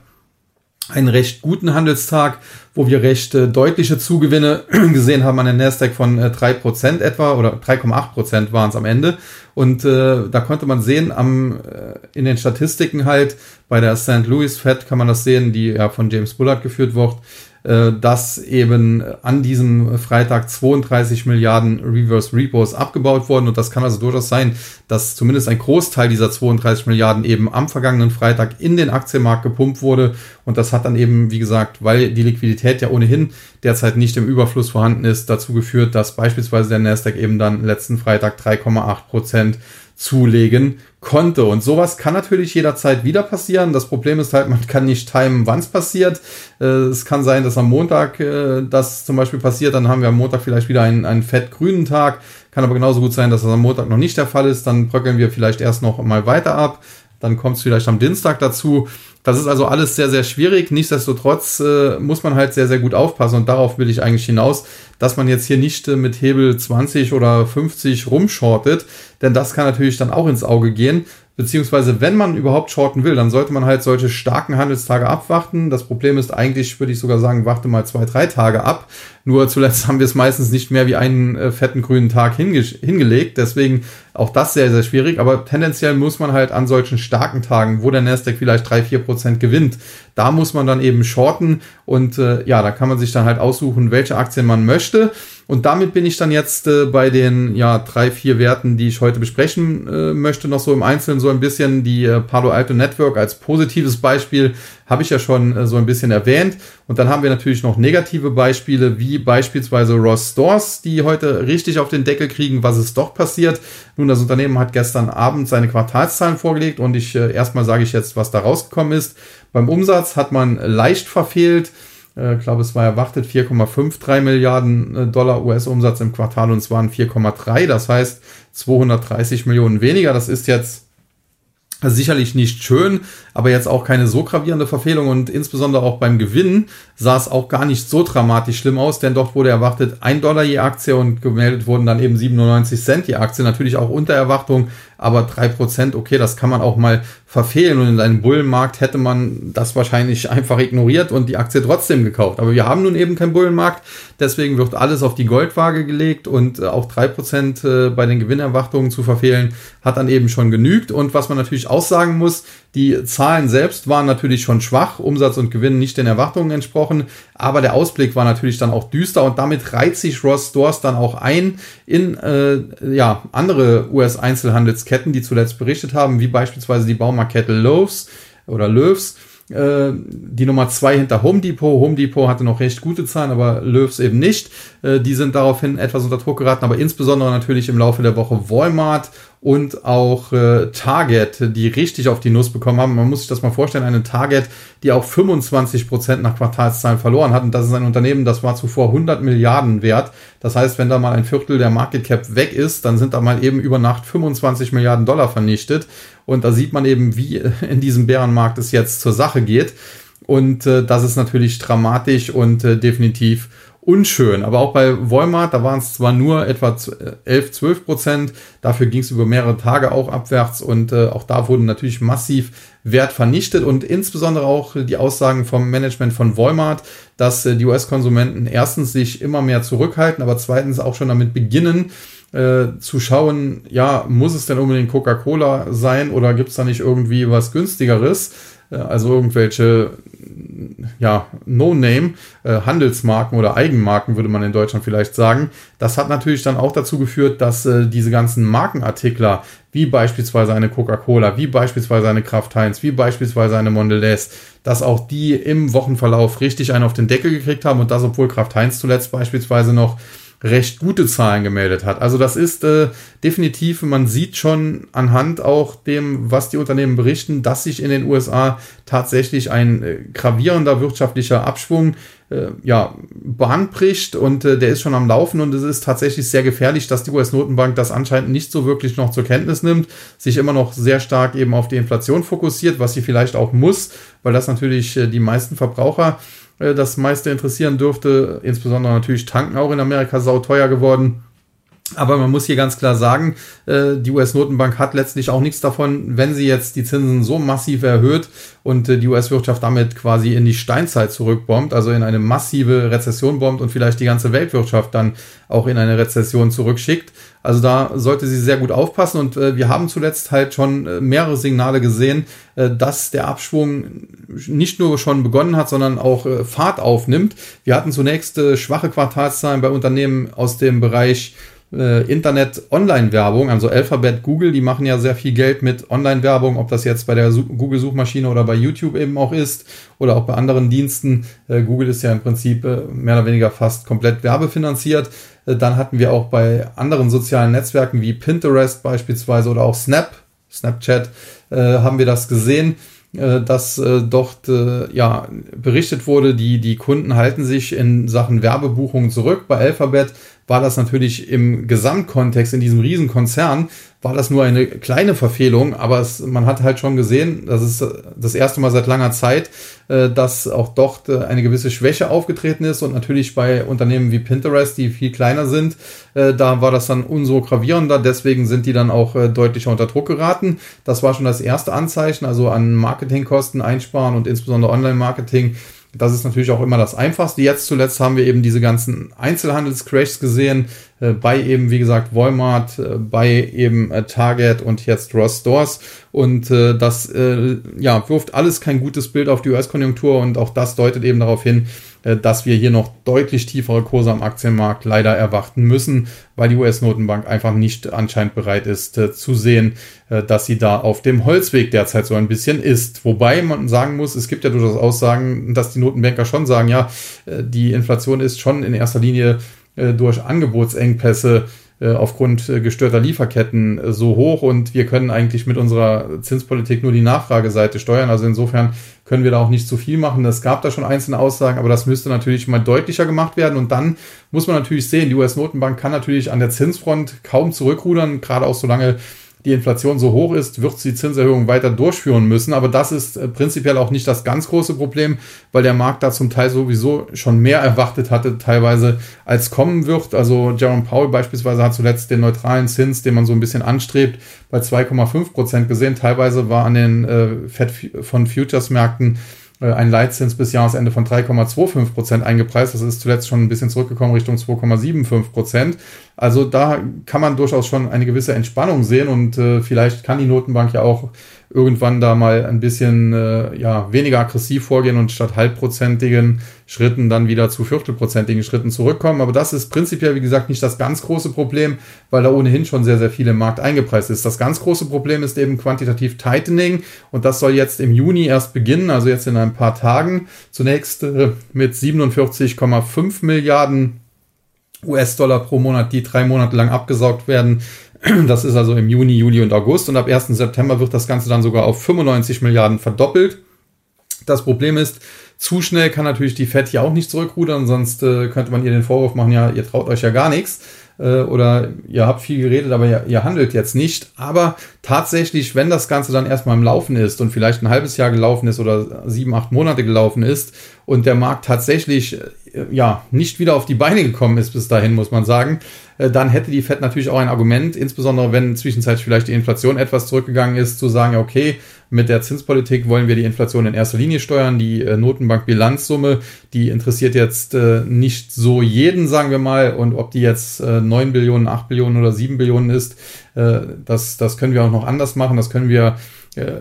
A: einen recht guten Handelstag, wo wir recht äh, deutliche Zugewinne gesehen haben an der Nasdaq von äh, 3% etwa oder 3,8% waren es am Ende. Und äh, da konnte man sehen, am, äh, in den Statistiken halt, bei der St. Louis Fed kann man das sehen, die ja von James Bullard geführt wird, dass eben an diesem Freitag 32 Milliarden Reverse Repos abgebaut wurden. Und das kann also durchaus sein, dass zumindest ein Großteil dieser 32 Milliarden eben am vergangenen Freitag in den Aktienmarkt gepumpt wurde. Und das hat dann eben, wie gesagt, weil die Liquidität ja ohnehin derzeit nicht im Überfluss vorhanden ist, dazu geführt, dass beispielsweise der Nasdaq eben dann letzten Freitag 3,8 Prozent zulegen konnte. Und sowas kann natürlich jederzeit wieder passieren. Das Problem ist halt, man kann nicht timen, wann es passiert. Äh, es kann sein, dass am Montag äh, das zum Beispiel passiert. Dann haben wir am Montag vielleicht wieder einen, einen fett-grünen Tag. Kann aber genauso gut sein, dass das am Montag noch nicht der Fall ist. Dann bröckeln wir vielleicht erst noch mal weiter ab. Dann kommt es vielleicht am Dienstag dazu. Das ist also alles sehr, sehr schwierig. Nichtsdestotrotz äh, muss man halt sehr, sehr gut aufpassen. Und darauf will ich eigentlich hinaus, dass man jetzt hier nicht äh, mit Hebel 20 oder 50 rumschortet. Denn das kann natürlich dann auch ins Auge gehen. Beziehungsweise, wenn man überhaupt shorten will, dann sollte man halt solche starken Handelstage abwarten. Das Problem ist eigentlich, würde ich sogar sagen, warte mal zwei, drei Tage ab. Nur zuletzt haben wir es meistens nicht mehr wie einen äh, fetten grünen Tag hinge hingelegt. Deswegen auch das sehr, sehr schwierig. Aber tendenziell muss man halt an solchen starken Tagen, wo der Nasdaq vielleicht drei, vier Prozent gewinnt, da muss man dann eben shorten. Und äh, ja, da kann man sich dann halt aussuchen, welche Aktien man möchte. Und damit bin ich dann jetzt äh, bei den ja drei, vier Werten, die ich heute besprechen äh, möchte, noch so im Einzelnen so ein bisschen die äh, Palo Alto Network als positives Beispiel habe ich ja schon äh, so ein bisschen erwähnt. Und dann haben wir natürlich noch negative Beispiele, wie beispielsweise Ross Stores, die heute richtig auf den Deckel kriegen, was ist doch passiert. Nun, das Unternehmen hat gestern Abend seine Quartalszahlen vorgelegt und ich äh, erstmal sage ich jetzt, was da rausgekommen ist. Beim Umsatz hat man leicht verfehlt. Äh, ich glaube, es war erwartet 4,53 Milliarden äh, Dollar US-Umsatz im Quartal und es waren 4,3. Das heißt 230 Millionen weniger. Das ist jetzt sicherlich nicht schön, aber jetzt auch keine so gravierende Verfehlung und insbesondere auch beim Gewinn sah es auch gar nicht so dramatisch schlimm aus, denn dort wurde erwartet 1 Dollar je Aktie und gemeldet wurden dann eben 97 Cent je Aktie, natürlich auch unter Erwartung, aber 3%, okay, das kann man auch mal verfehlen. Und in einem Bullenmarkt hätte man das wahrscheinlich einfach ignoriert und die Aktie trotzdem gekauft. Aber wir haben nun eben keinen Bullenmarkt, deswegen wird alles auf die Goldwaage gelegt und äh, auch 3% äh, bei den Gewinnerwartungen zu verfehlen hat dann eben schon genügt. Und was man natürlich auch sagen muss, die Zahlen selbst waren natürlich schon schwach, Umsatz und Gewinn nicht den Erwartungen entsprochen, aber der Ausblick war natürlich dann auch düster und damit reiht sich Ross Stores dann auch ein in äh, ja, andere US-Einzelhandelsketten, die zuletzt berichtet haben, wie beispielsweise die Baumarktkette Lowe's oder Löws äh, die Nummer zwei hinter Home Depot. Home Depot hatte noch recht gute Zahlen, aber Löws eben nicht. Äh, die sind daraufhin etwas unter Druck geraten, aber insbesondere natürlich im Laufe der Woche Walmart und auch äh, Target, die richtig auf die Nuss bekommen haben. Man muss sich das mal vorstellen, eine Target, die auch 25 Prozent nach Quartalszahlen verloren hat. Und das ist ein Unternehmen, das war zuvor 100 Milliarden wert. Das heißt, wenn da mal ein Viertel der Market Cap weg ist, dann sind da mal eben über Nacht 25 Milliarden Dollar vernichtet. Und da sieht man eben, wie in diesem Bärenmarkt es jetzt zur Sache geht. Und äh, das ist natürlich dramatisch und äh, definitiv unschön. Aber auch bei Walmart, da waren es zwar nur etwa 11, 12 Prozent, dafür ging es über mehrere Tage auch abwärts und äh, auch da wurden natürlich massiv Wert vernichtet und insbesondere auch die Aussagen vom Management von Walmart, dass äh, die US-Konsumenten erstens sich immer mehr zurückhalten, aber zweitens auch schon damit beginnen, äh, zu schauen, ja, muss es denn unbedingt Coca-Cola sein oder gibt es da nicht irgendwie was günstigeres? Äh, also irgendwelche ja, No-Name, äh, oder Eigenmarken, würde man in Deutschland vielleicht sagen. Das hat natürlich dann auch dazu geführt, dass äh, diese ganzen Markenartikler, wie beispielsweise eine Coca-Cola, wie beispielsweise eine Kraft Heinz, wie beispielsweise eine Mondelez, dass auch die im Wochenverlauf richtig einen auf den Deckel gekriegt haben und das, obwohl Kraft Heinz zuletzt beispielsweise noch recht gute Zahlen gemeldet hat. Also das ist äh, definitiv, man sieht schon anhand auch dem, was die Unternehmen berichten, dass sich in den USA tatsächlich ein äh, gravierender wirtschaftlicher Abschwung äh, ja, Bahn bricht und äh, der ist schon am Laufen und es ist tatsächlich sehr gefährlich, dass die US-Notenbank das anscheinend nicht so wirklich noch zur Kenntnis nimmt, sich immer noch sehr stark eben auf die Inflation fokussiert, was sie vielleicht auch muss, weil das natürlich äh, die meisten Verbraucher äh, das meiste interessieren dürfte. Insbesondere natürlich Tanken auch in Amerika sauteuer geworden. Aber man muss hier ganz klar sagen, äh, die US-Notenbank hat letztlich auch nichts davon, wenn sie jetzt die Zinsen so massiv erhöht und äh, die US-Wirtschaft damit quasi in die Steinzeit zurückbombt, also in eine massive Rezession bombt und vielleicht die ganze Weltwirtschaft dann auch in eine Rezession zurückschickt. Also da sollte sie sehr gut aufpassen und äh, wir haben zuletzt halt schon mehrere Signale gesehen, dass der Abschwung nicht nur schon begonnen hat, sondern auch Fahrt aufnimmt. Wir hatten zunächst schwache Quartalszahlen bei Unternehmen aus dem Bereich äh, Internet-Online-Werbung, also Alphabet, Google, die machen ja sehr viel Geld mit Online-Werbung, ob das jetzt bei der Google-Suchmaschine oder bei YouTube eben auch ist oder auch bei anderen Diensten. Äh, Google ist ja im Prinzip äh, mehr oder weniger fast komplett werbefinanziert. Dann hatten wir auch bei anderen sozialen Netzwerken wie Pinterest beispielsweise oder auch Snap, Snapchat, haben wir das gesehen dass äh, dort äh, ja berichtet wurde, die die Kunden halten sich in Sachen Werbebuchungen zurück. Bei Alphabet war das natürlich im Gesamtkontext in diesem Riesenkonzern war das nur eine kleine Verfehlung, aber es, man hat halt schon gesehen, das ist das erste Mal seit langer Zeit, äh, dass auch dort äh, eine gewisse Schwäche aufgetreten ist. Und natürlich bei Unternehmen wie Pinterest, die viel kleiner sind, äh, da war das dann umso gravierender, deswegen sind die dann auch deutlicher unter Druck geraten. Das war schon das erste Anzeichen, also an Marketingkosten einsparen und insbesondere Online-Marketing das ist natürlich auch immer das Einfachste. Jetzt zuletzt haben wir eben diese ganzen Einzelhandelscrashs gesehen, bei eben, wie gesagt, Walmart, äh, bei eben äh, Target und jetzt Ross Stores. Und äh, das äh, ja, wirft alles kein gutes Bild auf die US-Konjunktur und auch das deutet eben darauf hin, äh, dass wir hier noch deutlich tiefere Kurse am Aktienmarkt leider erwarten müssen, weil die US-Notenbank einfach nicht anscheinend bereit ist äh, zu sehen, äh, dass sie da auf dem Holzweg derzeit so ein bisschen ist. Wobei man sagen muss, es gibt ja durchaus Aussagen, dass die Notenbanker schon sagen, ja, die Inflation ist schon in erster Linie durch Angebotsengpässe äh, aufgrund äh, gestörter Lieferketten äh, so hoch und wir können eigentlich mit unserer Zinspolitik nur die Nachfrageseite steuern. Also insofern können wir da auch nicht zu viel machen. Es gab da schon einzelne Aussagen, aber das müsste natürlich mal deutlicher gemacht werden. Und dann muss man natürlich sehen, die US-Notenbank kann natürlich an der Zinsfront kaum zurückrudern, gerade auch solange die Inflation so hoch ist, wird sie die Zinserhöhung weiter durchführen müssen. Aber das ist äh, prinzipiell auch nicht das ganz große Problem, weil der Markt da zum Teil sowieso schon mehr erwartet hatte, teilweise als kommen wird. Also Jerome Powell beispielsweise hat zuletzt den neutralen Zins, den man so ein bisschen anstrebt, bei 2,5 Prozent gesehen. Teilweise war an den äh, Fed von Futures-Märkten äh, ein Leitzins bis Jahresende von 3,25 Prozent eingepreist. Das ist zuletzt schon ein bisschen zurückgekommen Richtung 2,75 Prozent. Also da kann man durchaus schon eine gewisse Entspannung sehen und äh, vielleicht kann die Notenbank ja auch irgendwann da mal ein bisschen äh, ja, weniger aggressiv vorgehen und statt halbprozentigen Schritten dann wieder zu viertelprozentigen Schritten zurückkommen. Aber das ist prinzipiell, wie gesagt, nicht das ganz große Problem, weil da ohnehin schon sehr, sehr viel im Markt eingepreist ist. Das ganz große Problem ist eben quantitativ Tightening und das soll jetzt im Juni erst beginnen, also jetzt in ein paar Tagen. Zunächst äh, mit 47,5 Milliarden US-Dollar pro Monat, die drei Monate lang abgesaugt werden. Das ist also im Juni, Juli und August. Und ab 1. September wird das Ganze dann sogar auf 95 Milliarden verdoppelt. Das Problem ist, zu schnell kann natürlich die Fed hier auch nicht zurückrudern, sonst äh, könnte man ihr den Vorwurf machen, ja, ihr traut euch ja gar nichts äh, oder ihr habt viel geredet, aber ihr, ihr, handelt jetzt nicht. Aber tatsächlich, wenn das Ganze dann erstmal im Laufen ist und vielleicht ein halbes Jahr gelaufen ist oder sieben, acht Monate gelaufen ist und der Markt tatsächlich ja nicht wieder auf die Beine gekommen ist bis dahin, muss man sagen, äh, dann hätte die Fed natürlich auch ein Argument, insbesondere wenn zwischenzeitlich vielleicht die Inflation etwas zurückgegangen ist, zu sagen, okay, mit der Zinspolitik wollen wir die Inflation in erster Linie steuern. Die äh, Notenbankbilanzsumme, die interessiert jetzt äh, nicht so jeden, sagen wir mal. Und ob die jetzt 9 Billionen, 8 Billionen oder 7 Billionen ist, das, das können wir auch noch anders machen. Das können wir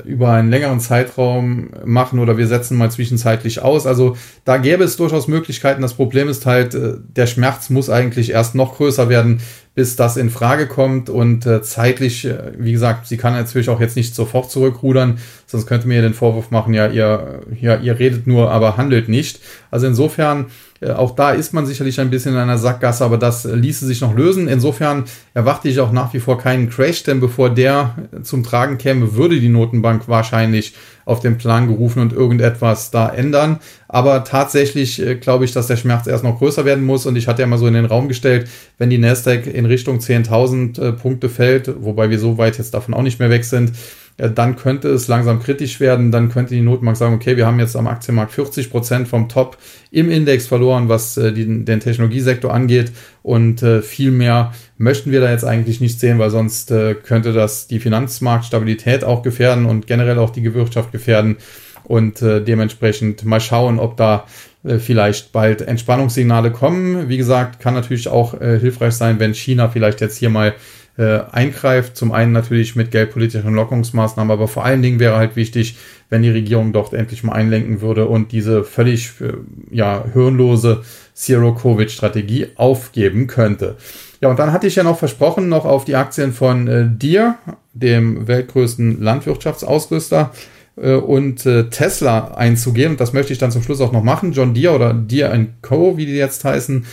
A: über einen längeren Zeitraum machen oder wir setzen mal zwischenzeitlich aus. Also da gäbe es durchaus Möglichkeiten. Das Problem ist halt, der Schmerz muss eigentlich erst noch größer werden, bis das in Frage kommt und äh, zeitlich, äh, wie gesagt, sie kann natürlich auch jetzt nicht sofort zurückrudern, sonst könnte mir den Vorwurf machen, ja, ihr, ja, ihr redet nur, aber handelt nicht. Also insofern, äh, auch da ist man sicherlich ein bisschen in einer Sackgasse, aber das ließe sich noch lösen. Insofern erwarte ich auch nach wie vor keinen Crash, denn bevor der zum Tragen käme, würde die Notenbank wahrscheinlich auf den Plan gerufen und irgendetwas da ändern. Aber tatsächlich äh, glaube ich, dass der Schmerz erst noch größer werden muss. Und ich hatte ja mal so in den Raum gestellt, wenn die Nasdaq in Richtung 10.000 äh, Punkte fällt, wobei wir so weit jetzt davon auch nicht mehr weg sind, dann könnte es langsam kritisch werden. Dann könnte die Notenbank sagen, okay, wir haben jetzt am Aktienmarkt 40 Prozent vom Top im Index verloren, was äh, die, den Technologiesektor angeht. Und äh, viel mehr möchten wir da jetzt eigentlich nicht sehen, weil sonst äh, könnte das die Finanzmarktstabilität auch gefährden und generell auch die Wirtschaft gefährden. Und äh, dementsprechend mal schauen, ob da äh, vielleicht bald Entspannungssignale kommen. Wie gesagt, kann natürlich auch äh, hilfreich sein, wenn China vielleicht jetzt hier mal äh, eingreift. Zum einen natürlich mit geldpolitischen Lockungsmaßnahmen, aber vor allen Dingen wäre halt wichtig, wenn die Regierung dort endlich mal einlenken würde und diese völlig äh, ja, hirnlose Zero-Covid-Strategie aufgeben könnte. Ja, und dann hatte ich ja noch versprochen, noch auf die Aktien von äh, Deere, dem weltgrößten Landwirtschaftsausrüster, äh, und äh, Tesla einzugehen. Und das möchte ich dann zum Schluss auch noch machen. John Deere oder Deere Co., wie die jetzt heißen,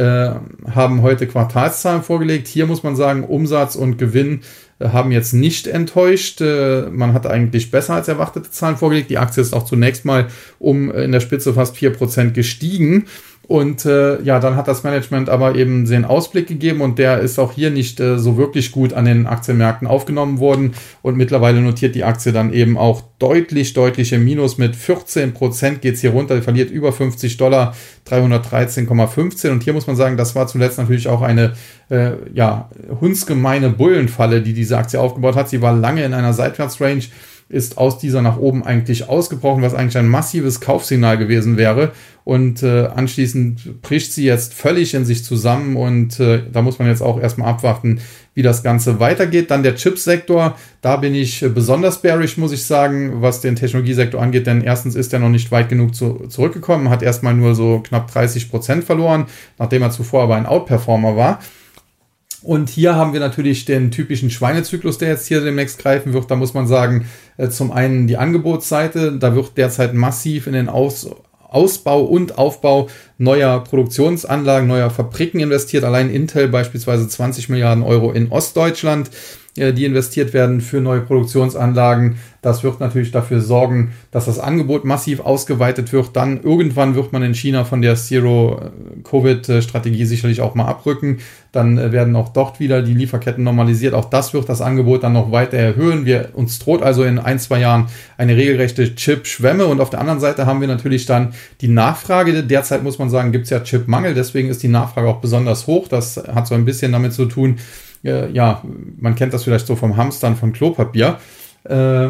A: haben heute Quartalszahlen vorgelegt. Hier muss man sagen, Umsatz und Gewinn äh, haben jetzt nicht enttäuscht. Äh, man hat eigentlich besser als erwartete Zahlen vorgelegt. Die Aktie ist auch zunächst mal um in der Spitze fast 4% gestiegen. Und äh, ja, dann hat das Management aber eben den Ausblick gegeben und der ist auch hier nicht äh, so wirklich gut an den Aktienmärkten aufgenommen worden. Und mittlerweile notiert die Aktie dann eben auch deutlich, deutlich im Minus. Mit 14 Prozent geht es hier runter, verliert über 50 Dollar, 313,15. Und hier muss man sagen, das war zuletzt natürlich auch eine äh, ja, hundsgemeine Bullenfalle, die diese Aktie aufgebaut hat. Sie war lange in einer Seitwärtsrange ist aus dieser nach oben eigentlich ausgebrochen, was eigentlich ein massives Kaufsignal gewesen wäre. Und äh, anschließend bricht sie jetzt völlig in sich zusammen und äh, da muss man jetzt auch erstmal abwarten, wie das Ganze weitergeht. Dann der Chipsektor, da bin ich besonders bearish, muss ich sagen, was den Technologiesektor angeht, denn erstens ist er noch nicht weit genug zu, zurückgekommen, hat erstmal nur so knapp 30 Prozent verloren, nachdem er zuvor aber ein Outperformer war. Und hier haben wir natürlich den typischen Schweinezyklus, der jetzt hier demnächst greifen wird. Da muss man sagen, äh, zum einen die Angebotsseite, da wird derzeit massiv in den Aus Ausbau und Aufbau neuer Produktionsanlagen, neuer Fabriken investiert. Allein Intel beispielsweise 20 Milliarden Euro in Ostdeutschland. Äh, die investiert werden für neue Produktionsanlagen. Das wird natürlich dafür sorgen, dass das Angebot massiv ausgeweitet wird. Dann irgendwann wird man in China von der Zero-Covid-Strategie sicherlich auch mal abrücken. Dann äh, werden auch dort wieder die Lieferketten normalisiert. Auch das wird das Angebot dann noch weiter erhöhen. Wir, uns droht also in ein, zwei Jahren eine regelrechte Chip-Schwemme. Und auf der anderen Seite haben wir natürlich dann die Nachfrage. Derzeit muss man sagen, gibt es ja Chip-Mangel. Deswegen ist die Nachfrage auch besonders hoch. Das hat so ein bisschen damit zu tun, äh, ja, man kennt das vielleicht so vom Hamstern von Klopapier. Äh,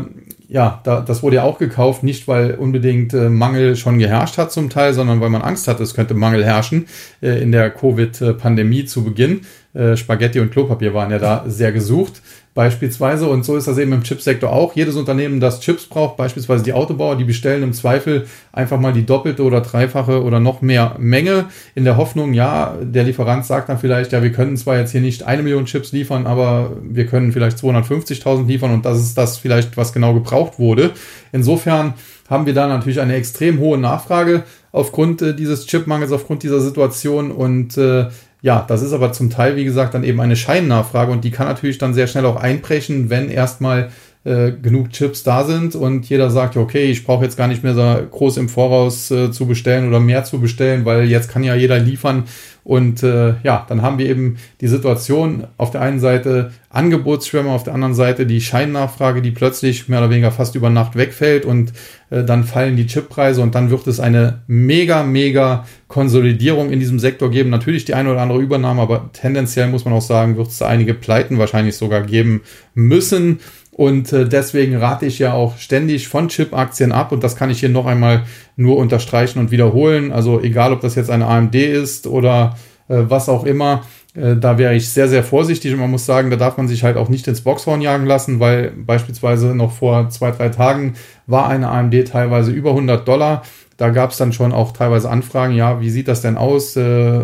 A: ja, da, das wurde ja auch gekauft, nicht weil unbedingt äh, Mangel schon geherrscht hat zum Teil, sondern weil man Angst hatte, es könnte Mangel herrschen äh, in der Covid-Pandemie zu Beginn. Äh, Spaghetti und Klopapier waren ja da sehr gesucht beispielsweise. Und so ist das eben im Chipsektor auch. Jedes Unternehmen, das Chips braucht, beispielsweise die Autobauer, die bestellen im Zweifel einfach mal die doppelte oder dreifache oder noch mehr Menge in der Hoffnung, ja, der Lieferant sagt dann vielleicht, ja, wir können zwar jetzt hier nicht eine Million Chips liefern, aber wir können vielleicht 250.000 liefern und das ist das vielleicht, was genau gebraucht wurde. Insofern haben wir da natürlich eine extrem hohe Nachfrage aufgrund äh, dieses Chipmangels, aufgrund dieser Situation und äh, ja, das ist aber zum Teil, wie gesagt, dann eben eine Scheinnachfrage und die kann natürlich dann sehr schnell auch einbrechen, wenn erstmal äh, genug Chips da sind und jeder sagt, okay, ich brauche jetzt gar nicht mehr so groß im Voraus äh, zu bestellen oder mehr zu bestellen, weil jetzt kann ja jeder liefern. Und äh, ja, dann haben wir eben die Situation auf der einen Seite Angebotsschwämme, auf der anderen Seite die Scheinnachfrage, die plötzlich mehr oder weniger fast über Nacht wegfällt und äh, dann fallen die Chippreise und dann wird es eine mega, mega Konsolidierung in diesem Sektor geben. Natürlich die eine oder andere Übernahme, aber tendenziell muss man auch sagen, wird es einige Pleiten wahrscheinlich sogar geben müssen. Und äh, deswegen rate ich ja auch ständig von Chip-Aktien ab. Und das kann ich hier noch einmal nur unterstreichen und wiederholen. Also egal, ob das jetzt eine AMD ist oder äh, was auch immer, äh, da wäre ich sehr, sehr vorsichtig. Und man muss sagen, da darf man sich halt auch nicht ins Boxhorn jagen lassen, weil beispielsweise noch vor zwei, drei Tagen war eine AMD teilweise über 100 Dollar. Da gab es dann schon auch teilweise Anfragen, ja, wie sieht das denn aus? Äh,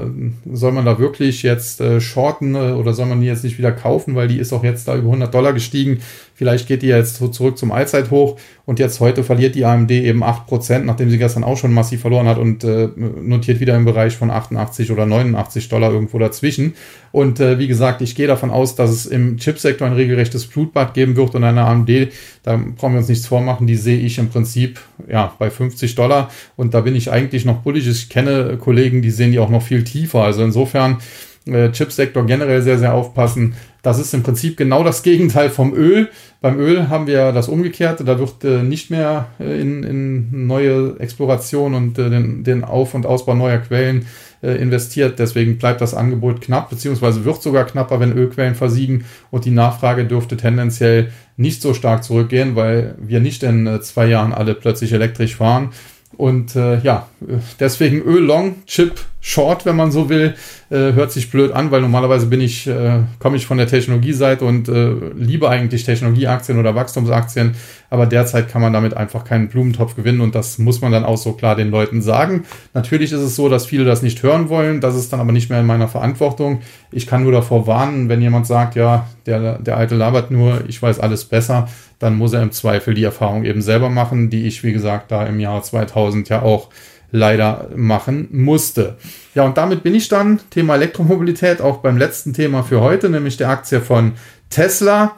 A: soll man da wirklich jetzt äh, shorten äh, oder soll man die jetzt nicht wieder kaufen, weil die ist auch jetzt da über 100 Dollar gestiegen. Vielleicht geht die jetzt so zurück zum Allzeithoch und jetzt heute verliert die AMD eben 8%, nachdem sie gestern auch schon massiv verloren hat und äh, notiert wieder im Bereich von 88 oder 89 Dollar irgendwo dazwischen. Und äh, wie gesagt, ich gehe davon aus, dass es im Chipsektor ein regelrechtes Blutbad geben wird und eine AMD, da brauchen wir uns nichts vormachen, die sehe ich im Prinzip ja bei 50 Dollar und da bin ich eigentlich noch bullisch. Ich kenne Kollegen, die sehen die auch noch viel tiefer. Also insofern äh, Chipsektor generell sehr, sehr aufpassen. Das ist im Prinzip genau das Gegenteil vom Öl. Beim Öl haben wir das Umgekehrte. Da wird äh, nicht mehr äh, in, in, neue Exploration und äh, den, den, Auf- und Ausbau neuer Quellen äh, investiert. Deswegen bleibt das Angebot knapp, beziehungsweise wird sogar knapper, wenn Ölquellen versiegen. Und die Nachfrage dürfte tendenziell nicht so stark zurückgehen, weil wir nicht in äh, zwei Jahren alle plötzlich elektrisch fahren. Und äh, ja, deswegen Öl Long, Chip Short, wenn man so will, äh, hört sich blöd an, weil normalerweise bin ich, äh, komme ich von der Technologieseite und äh, liebe eigentlich Technologieaktien oder Wachstumsaktien, aber derzeit kann man damit einfach keinen Blumentopf gewinnen und das muss man dann auch so klar den Leuten sagen. Natürlich ist es so, dass viele das nicht hören wollen, das ist dann aber nicht mehr in meiner Verantwortung. Ich kann nur davor warnen, wenn jemand sagt, ja, der, der Alte labert nur, ich weiß alles besser, dann muss er im Zweifel die Erfahrung eben selber machen, die ich, wie gesagt, da im Jahr 2000 ja auch leider machen musste. Ja, und damit bin ich dann Thema Elektromobilität auch beim letzten Thema für heute, nämlich der Aktie von Tesla.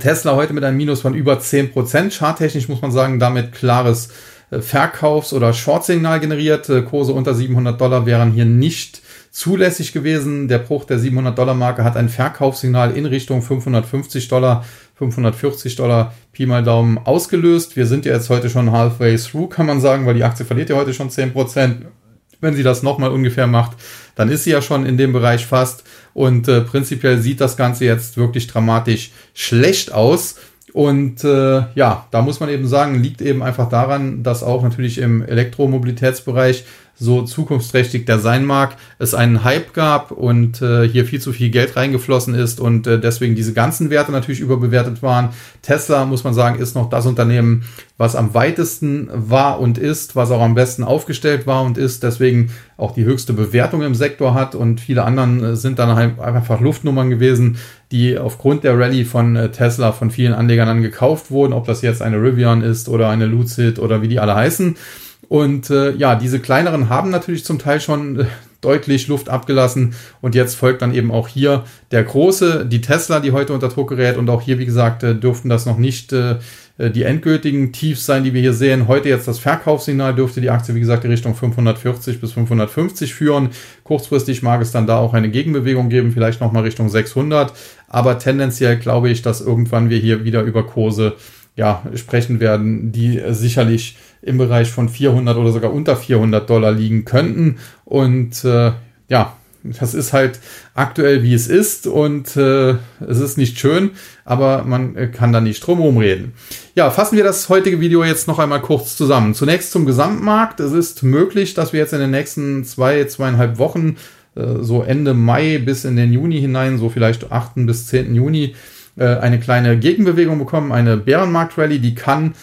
A: Tesla heute mit einem Minus von über 10%. Charttechnisch muss man sagen, damit klares Verkaufs- oder Short-Signal generiert. Äh, Kurse unter 700 Dollar wären hier nicht zulässig gewesen. Der Bruch der 700 Dollar Marke hat ein Verkaufssignal in Richtung 550 Dollar 540 Dollar Pi mal Daumen ausgelöst. Wir sind ja jetzt heute schon halfway through, kann man sagen, weil die Aktie verliert ja heute schon 10%. Wenn sie das nochmal ungefähr macht, dann ist sie ja schon in dem Bereich fast. Und äh, prinzipiell sieht das Ganze jetzt wirklich dramatisch schlecht aus. Und äh, ja, da muss man eben sagen, liegt eben einfach daran, dass auch natürlich im Elektromobilitätsbereich so zukunftsträchtig der sein mag, es einen Hype gab und äh, hier viel zu viel Geld reingeflossen ist und äh, deswegen diese ganzen Werte natürlich überbewertet waren. Tesla, muss man sagen, ist noch das Unternehmen, was am weitesten war und ist, was auch am besten aufgestellt war und ist, deswegen auch die höchste Bewertung im Sektor hat und viele anderen äh, sind dann einfach Luftnummern gewesen, die aufgrund der Rallye von äh, Tesla von vielen Anlegern dann gekauft wurden, ob das jetzt eine Rivian ist oder eine Lucid oder wie die alle heißen. Und äh, ja, diese kleineren haben natürlich zum Teil schon äh, deutlich Luft abgelassen und jetzt folgt dann eben auch hier der große, die Tesla, die heute unter Druck gerät und auch hier, wie gesagt, äh, dürften das noch nicht äh, äh die endgültigen Tiefs sein, die wir hier sehen. Heute jetzt das Verkaufssignal dürfte die Aktie, wie gesagt, in Richtung 540 bis 550 führen. Kurzfristig mag es dann da auch eine Gegenbewegung geben, vielleicht nochmal Richtung 600. Aber tendenziell glaube ich, dass irgendwann wir hier wieder über Kurse ja, sprechen werden, die sicherlich im Bereich von 400 oder sogar unter 400 Dollar liegen könnten. Und äh, ja, das ist halt aktuell, wie es ist und äh, es ist nicht schön, aber man kann da nicht drum reden. Ja, fassen wir das heutige Video jetzt noch einmal kurz zusammen. Zunächst zum Gesamtmarkt. Es ist möglich, dass wir jetzt in den nächsten zwei, zweieinhalb Wochen, äh, so Ende Mai bis in den Juni hinein, so vielleicht 8. bis 10. Juni, äh, eine kleine Gegenbewegung bekommen, eine Bärenmarkt-Rallye, die kann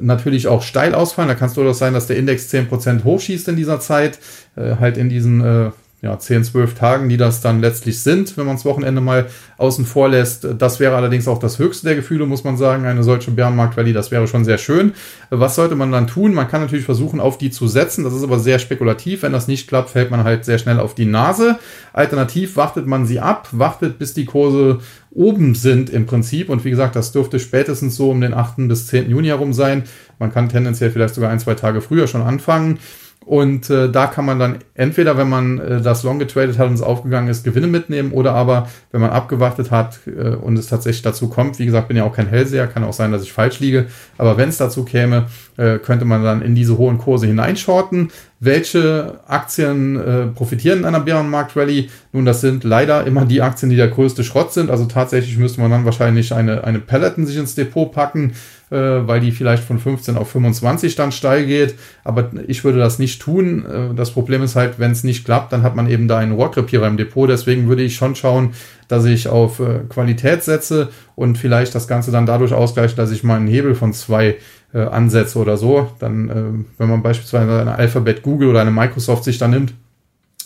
A: natürlich auch steil ausfallen. Da kann es durchaus sein, dass der Index 10% hochschießt in dieser Zeit, äh, halt in diesen äh, ja, 10, 12 Tagen, die das dann letztlich sind, wenn man das Wochenende mal außen vor lässt. Das wäre allerdings auch das höchste der Gefühle, muss man sagen. Eine solche Bärenmarkt-Rallye, das wäre schon sehr schön. Was sollte man dann tun? Man kann natürlich versuchen, auf die zu setzen. Das ist aber sehr spekulativ. Wenn das nicht klappt, fällt man halt sehr schnell auf die Nase. Alternativ wartet man sie ab, wartet, bis die Kurse oben sind im Prinzip. Und wie gesagt, das dürfte spätestens so um den 8. bis 10. Juni herum sein. Man kann tendenziell vielleicht sogar ein, zwei Tage früher schon anfangen. Und äh, da kann man dann entweder, wenn man äh, das Long getradet hat und es aufgegangen ist, Gewinne mitnehmen oder aber, wenn man abgewartet hat äh, und es tatsächlich dazu kommt, wie gesagt, bin ja auch kein Hellseher, kann auch sein, dass ich falsch liege, aber wenn es dazu käme, äh, könnte man dann in diese hohen Kurse hineinshorten. Welche Aktien äh, profitieren in einer Bärenmarkt-Rallye? Nun, das sind leider immer die Aktien, die der größte Schrott sind. Also tatsächlich müsste man dann wahrscheinlich eine, eine Peloton sich ins Depot packen äh, weil die vielleicht von 15 auf 25 dann steil geht. Aber ich würde das nicht tun. Äh, das Problem ist halt, wenn es nicht klappt, dann hat man eben da einen Rohrkrepierer im Depot. Deswegen würde ich schon schauen, dass ich auf äh, Qualität setze und vielleicht das Ganze dann dadurch ausgleiche, dass ich mal einen Hebel von zwei äh, ansetze oder so. Dann, äh, wenn man beispielsweise eine Alphabet Google oder eine Microsoft sich da nimmt,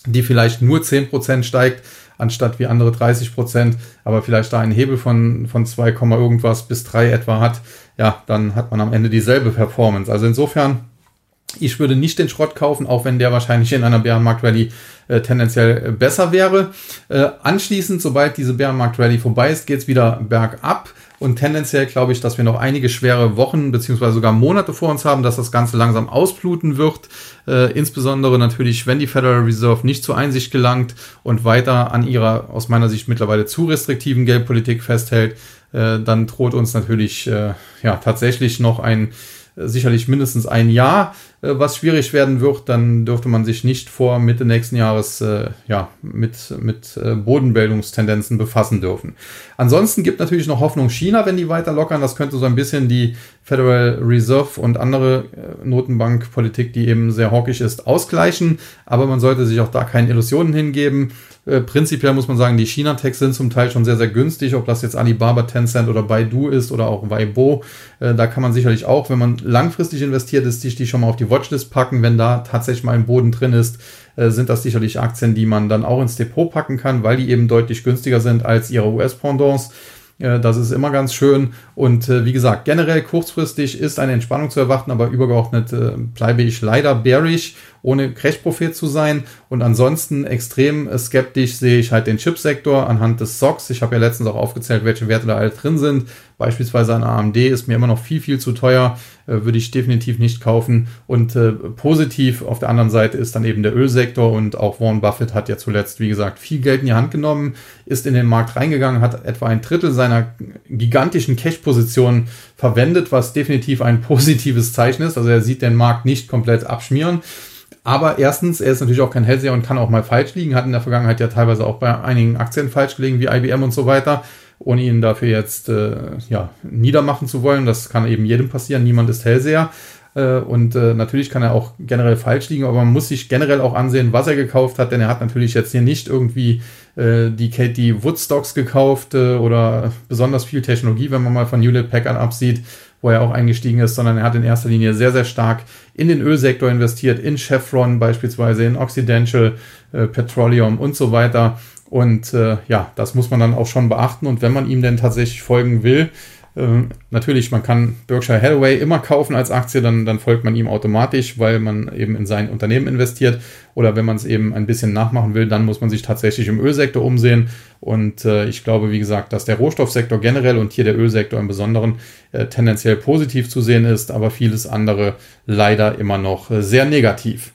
A: die vielleicht nur 10% steigt, anstatt wie andere 30 Prozent, aber vielleicht da einen Hebel von, von 2, irgendwas bis 3 etwa hat, ja, dann hat man am Ende dieselbe Performance. Also insofern, ich würde nicht den Schrott kaufen, auch wenn der wahrscheinlich in einer Bärenmarkt-Rallye äh, tendenziell besser wäre. Äh, anschließend, sobald diese Bärenmarkt-Rallye vorbei ist, geht es wieder bergab. Und tendenziell glaube ich, dass wir noch einige schwere Wochen beziehungsweise sogar Monate vor uns haben, dass das Ganze langsam ausbluten wird. Äh, insbesondere natürlich, wenn die Federal Reserve nicht zur Einsicht gelangt und weiter an ihrer aus meiner Sicht mittlerweile zu restriktiven Geldpolitik festhält, äh, dann droht uns natürlich äh, ja tatsächlich noch ein sicherlich mindestens ein Jahr, äh, was schwierig werden wird, dann dürfte man sich nicht vor Mitte nächsten Jahres äh, ja, mit, mit äh, Bodenbildungstendenzen befassen dürfen. Ansonsten gibt natürlich noch Hoffnung China, wenn die weiter lockern. Das könnte so ein bisschen die Federal Reserve und andere äh, Notenbankpolitik, die eben sehr hawkisch ist, ausgleichen. Aber man sollte sich auch da keine Illusionen hingeben. Äh, prinzipiell muss man sagen, die China-Techs sind zum Teil schon sehr, sehr günstig, ob das jetzt Alibaba, Tencent oder Baidu ist oder auch Weibo. Äh, da kann man sicherlich auch, wenn man langfristig investiert ist, sich die schon mal auf die Watchlist packen. Wenn da tatsächlich mal ein Boden drin ist, äh, sind das sicherlich Aktien, die man dann auch ins Depot packen kann, weil die eben deutlich günstiger sind als ihre US-Pendants. Das ist immer ganz schön. Und äh, wie gesagt, generell kurzfristig ist eine Entspannung zu erwarten, aber übergeordnet äh, bleibe ich leider bearish, ohne Crashprophet zu sein. Und ansonsten extrem skeptisch sehe ich halt den Chipsektor anhand des SOX. Ich habe ja letztens auch aufgezählt, welche Werte da alle drin sind. Beispielsweise ein AMD ist mir immer noch viel, viel zu teuer, äh, würde ich definitiv nicht kaufen. Und äh, positiv auf der anderen Seite ist dann eben der Ölsektor und auch Warren Buffett hat ja zuletzt, wie gesagt, viel Geld in die Hand genommen, ist in den Markt reingegangen, hat etwa ein Drittel seiner gigantischen Cash-Position verwendet, was definitiv ein positives Zeichen ist. Also er sieht den Markt nicht komplett abschmieren. Aber erstens, er ist natürlich auch kein Hellseher und kann auch mal falsch liegen, hat in der Vergangenheit ja teilweise auch bei einigen Aktien falsch gelegen, wie IBM und so weiter ohne ihn dafür jetzt äh, ja, niedermachen zu wollen. Das kann eben jedem passieren. Niemand ist Hellseher. Äh, und äh, natürlich kann er auch generell falsch liegen, aber man muss sich generell auch ansehen, was er gekauft hat, denn er hat natürlich jetzt hier nicht irgendwie äh, die Katie Woodstocks gekauft äh, oder besonders viel Technologie, wenn man mal von Hewlett Packard absieht, wo er auch eingestiegen ist, sondern er hat in erster Linie sehr, sehr stark in den Ölsektor investiert, in Chevron beispielsweise, in Occidental Petroleum und so weiter. Und äh, ja, das muss man dann auch schon beachten. Und wenn man ihm denn tatsächlich folgen will, äh, natürlich, man kann Berkshire Hathaway immer kaufen als Aktie, dann, dann folgt man ihm automatisch, weil man eben in sein Unternehmen investiert. Oder wenn man es eben ein bisschen nachmachen will, dann muss man sich tatsächlich im Ölsektor umsehen. Und äh, ich glaube, wie gesagt, dass der Rohstoffsektor generell und hier der Ölsektor im Besonderen äh, tendenziell positiv zu sehen ist, aber vieles andere leider immer noch äh, sehr negativ.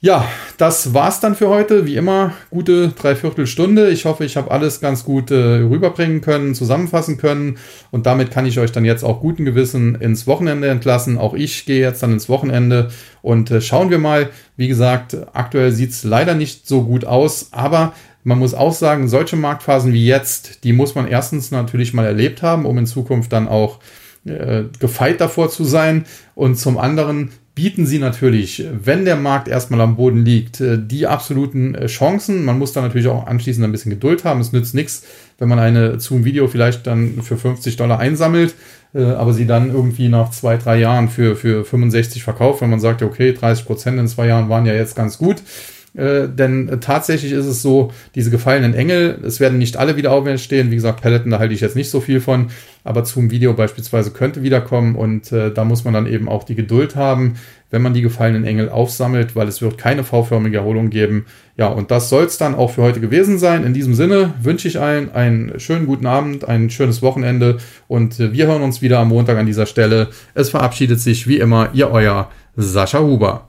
A: Ja, das war's dann für heute. Wie immer, gute Dreiviertelstunde. Ich hoffe, ich habe alles ganz gut äh, rüberbringen können, zusammenfassen können. Und damit kann ich euch dann jetzt auch guten Gewissen ins Wochenende entlassen. Auch ich gehe jetzt dann ins Wochenende und äh, schauen wir mal. Wie gesagt, aktuell sieht's leider nicht so gut aus, aber man muss auch sagen, solche Marktphasen wie jetzt, die muss man erstens natürlich mal erlebt haben, um in Zukunft dann auch äh, gefeit davor zu sein. Und zum anderen bieten sie natürlich, wenn der Markt erstmal am Boden liegt, äh, die absoluten äh, Chancen. Man muss da natürlich auch anschließend ein bisschen Geduld haben. Es nützt nichts, wenn man eine Zoom-Video vielleicht dann für 50 Dollar einsammelt, äh, aber sie dann irgendwie nach zwei, drei Jahren für, für 65 verkauft, wenn man sagt, okay, 30 Prozent in zwei Jahren waren ja jetzt ganz gut. Äh, denn tatsächlich ist es so, diese gefallenen Engel, es werden nicht alle wieder auferstehen. Wie gesagt, Pelleten, da halte ich jetzt nicht so viel von, aber zum Video beispielsweise könnte wiederkommen und äh, da muss man dann eben auch die Geduld haben, wenn man die gefallenen Engel aufsammelt, weil es wird keine V-förmige Erholung geben. Ja, und das soll es dann auch für heute gewesen sein. In diesem Sinne wünsche ich allen einen schönen guten Abend, ein schönes Wochenende und äh, wir hören uns wieder am Montag an dieser Stelle. Es verabschiedet sich wie immer Ihr euer Sascha Huber.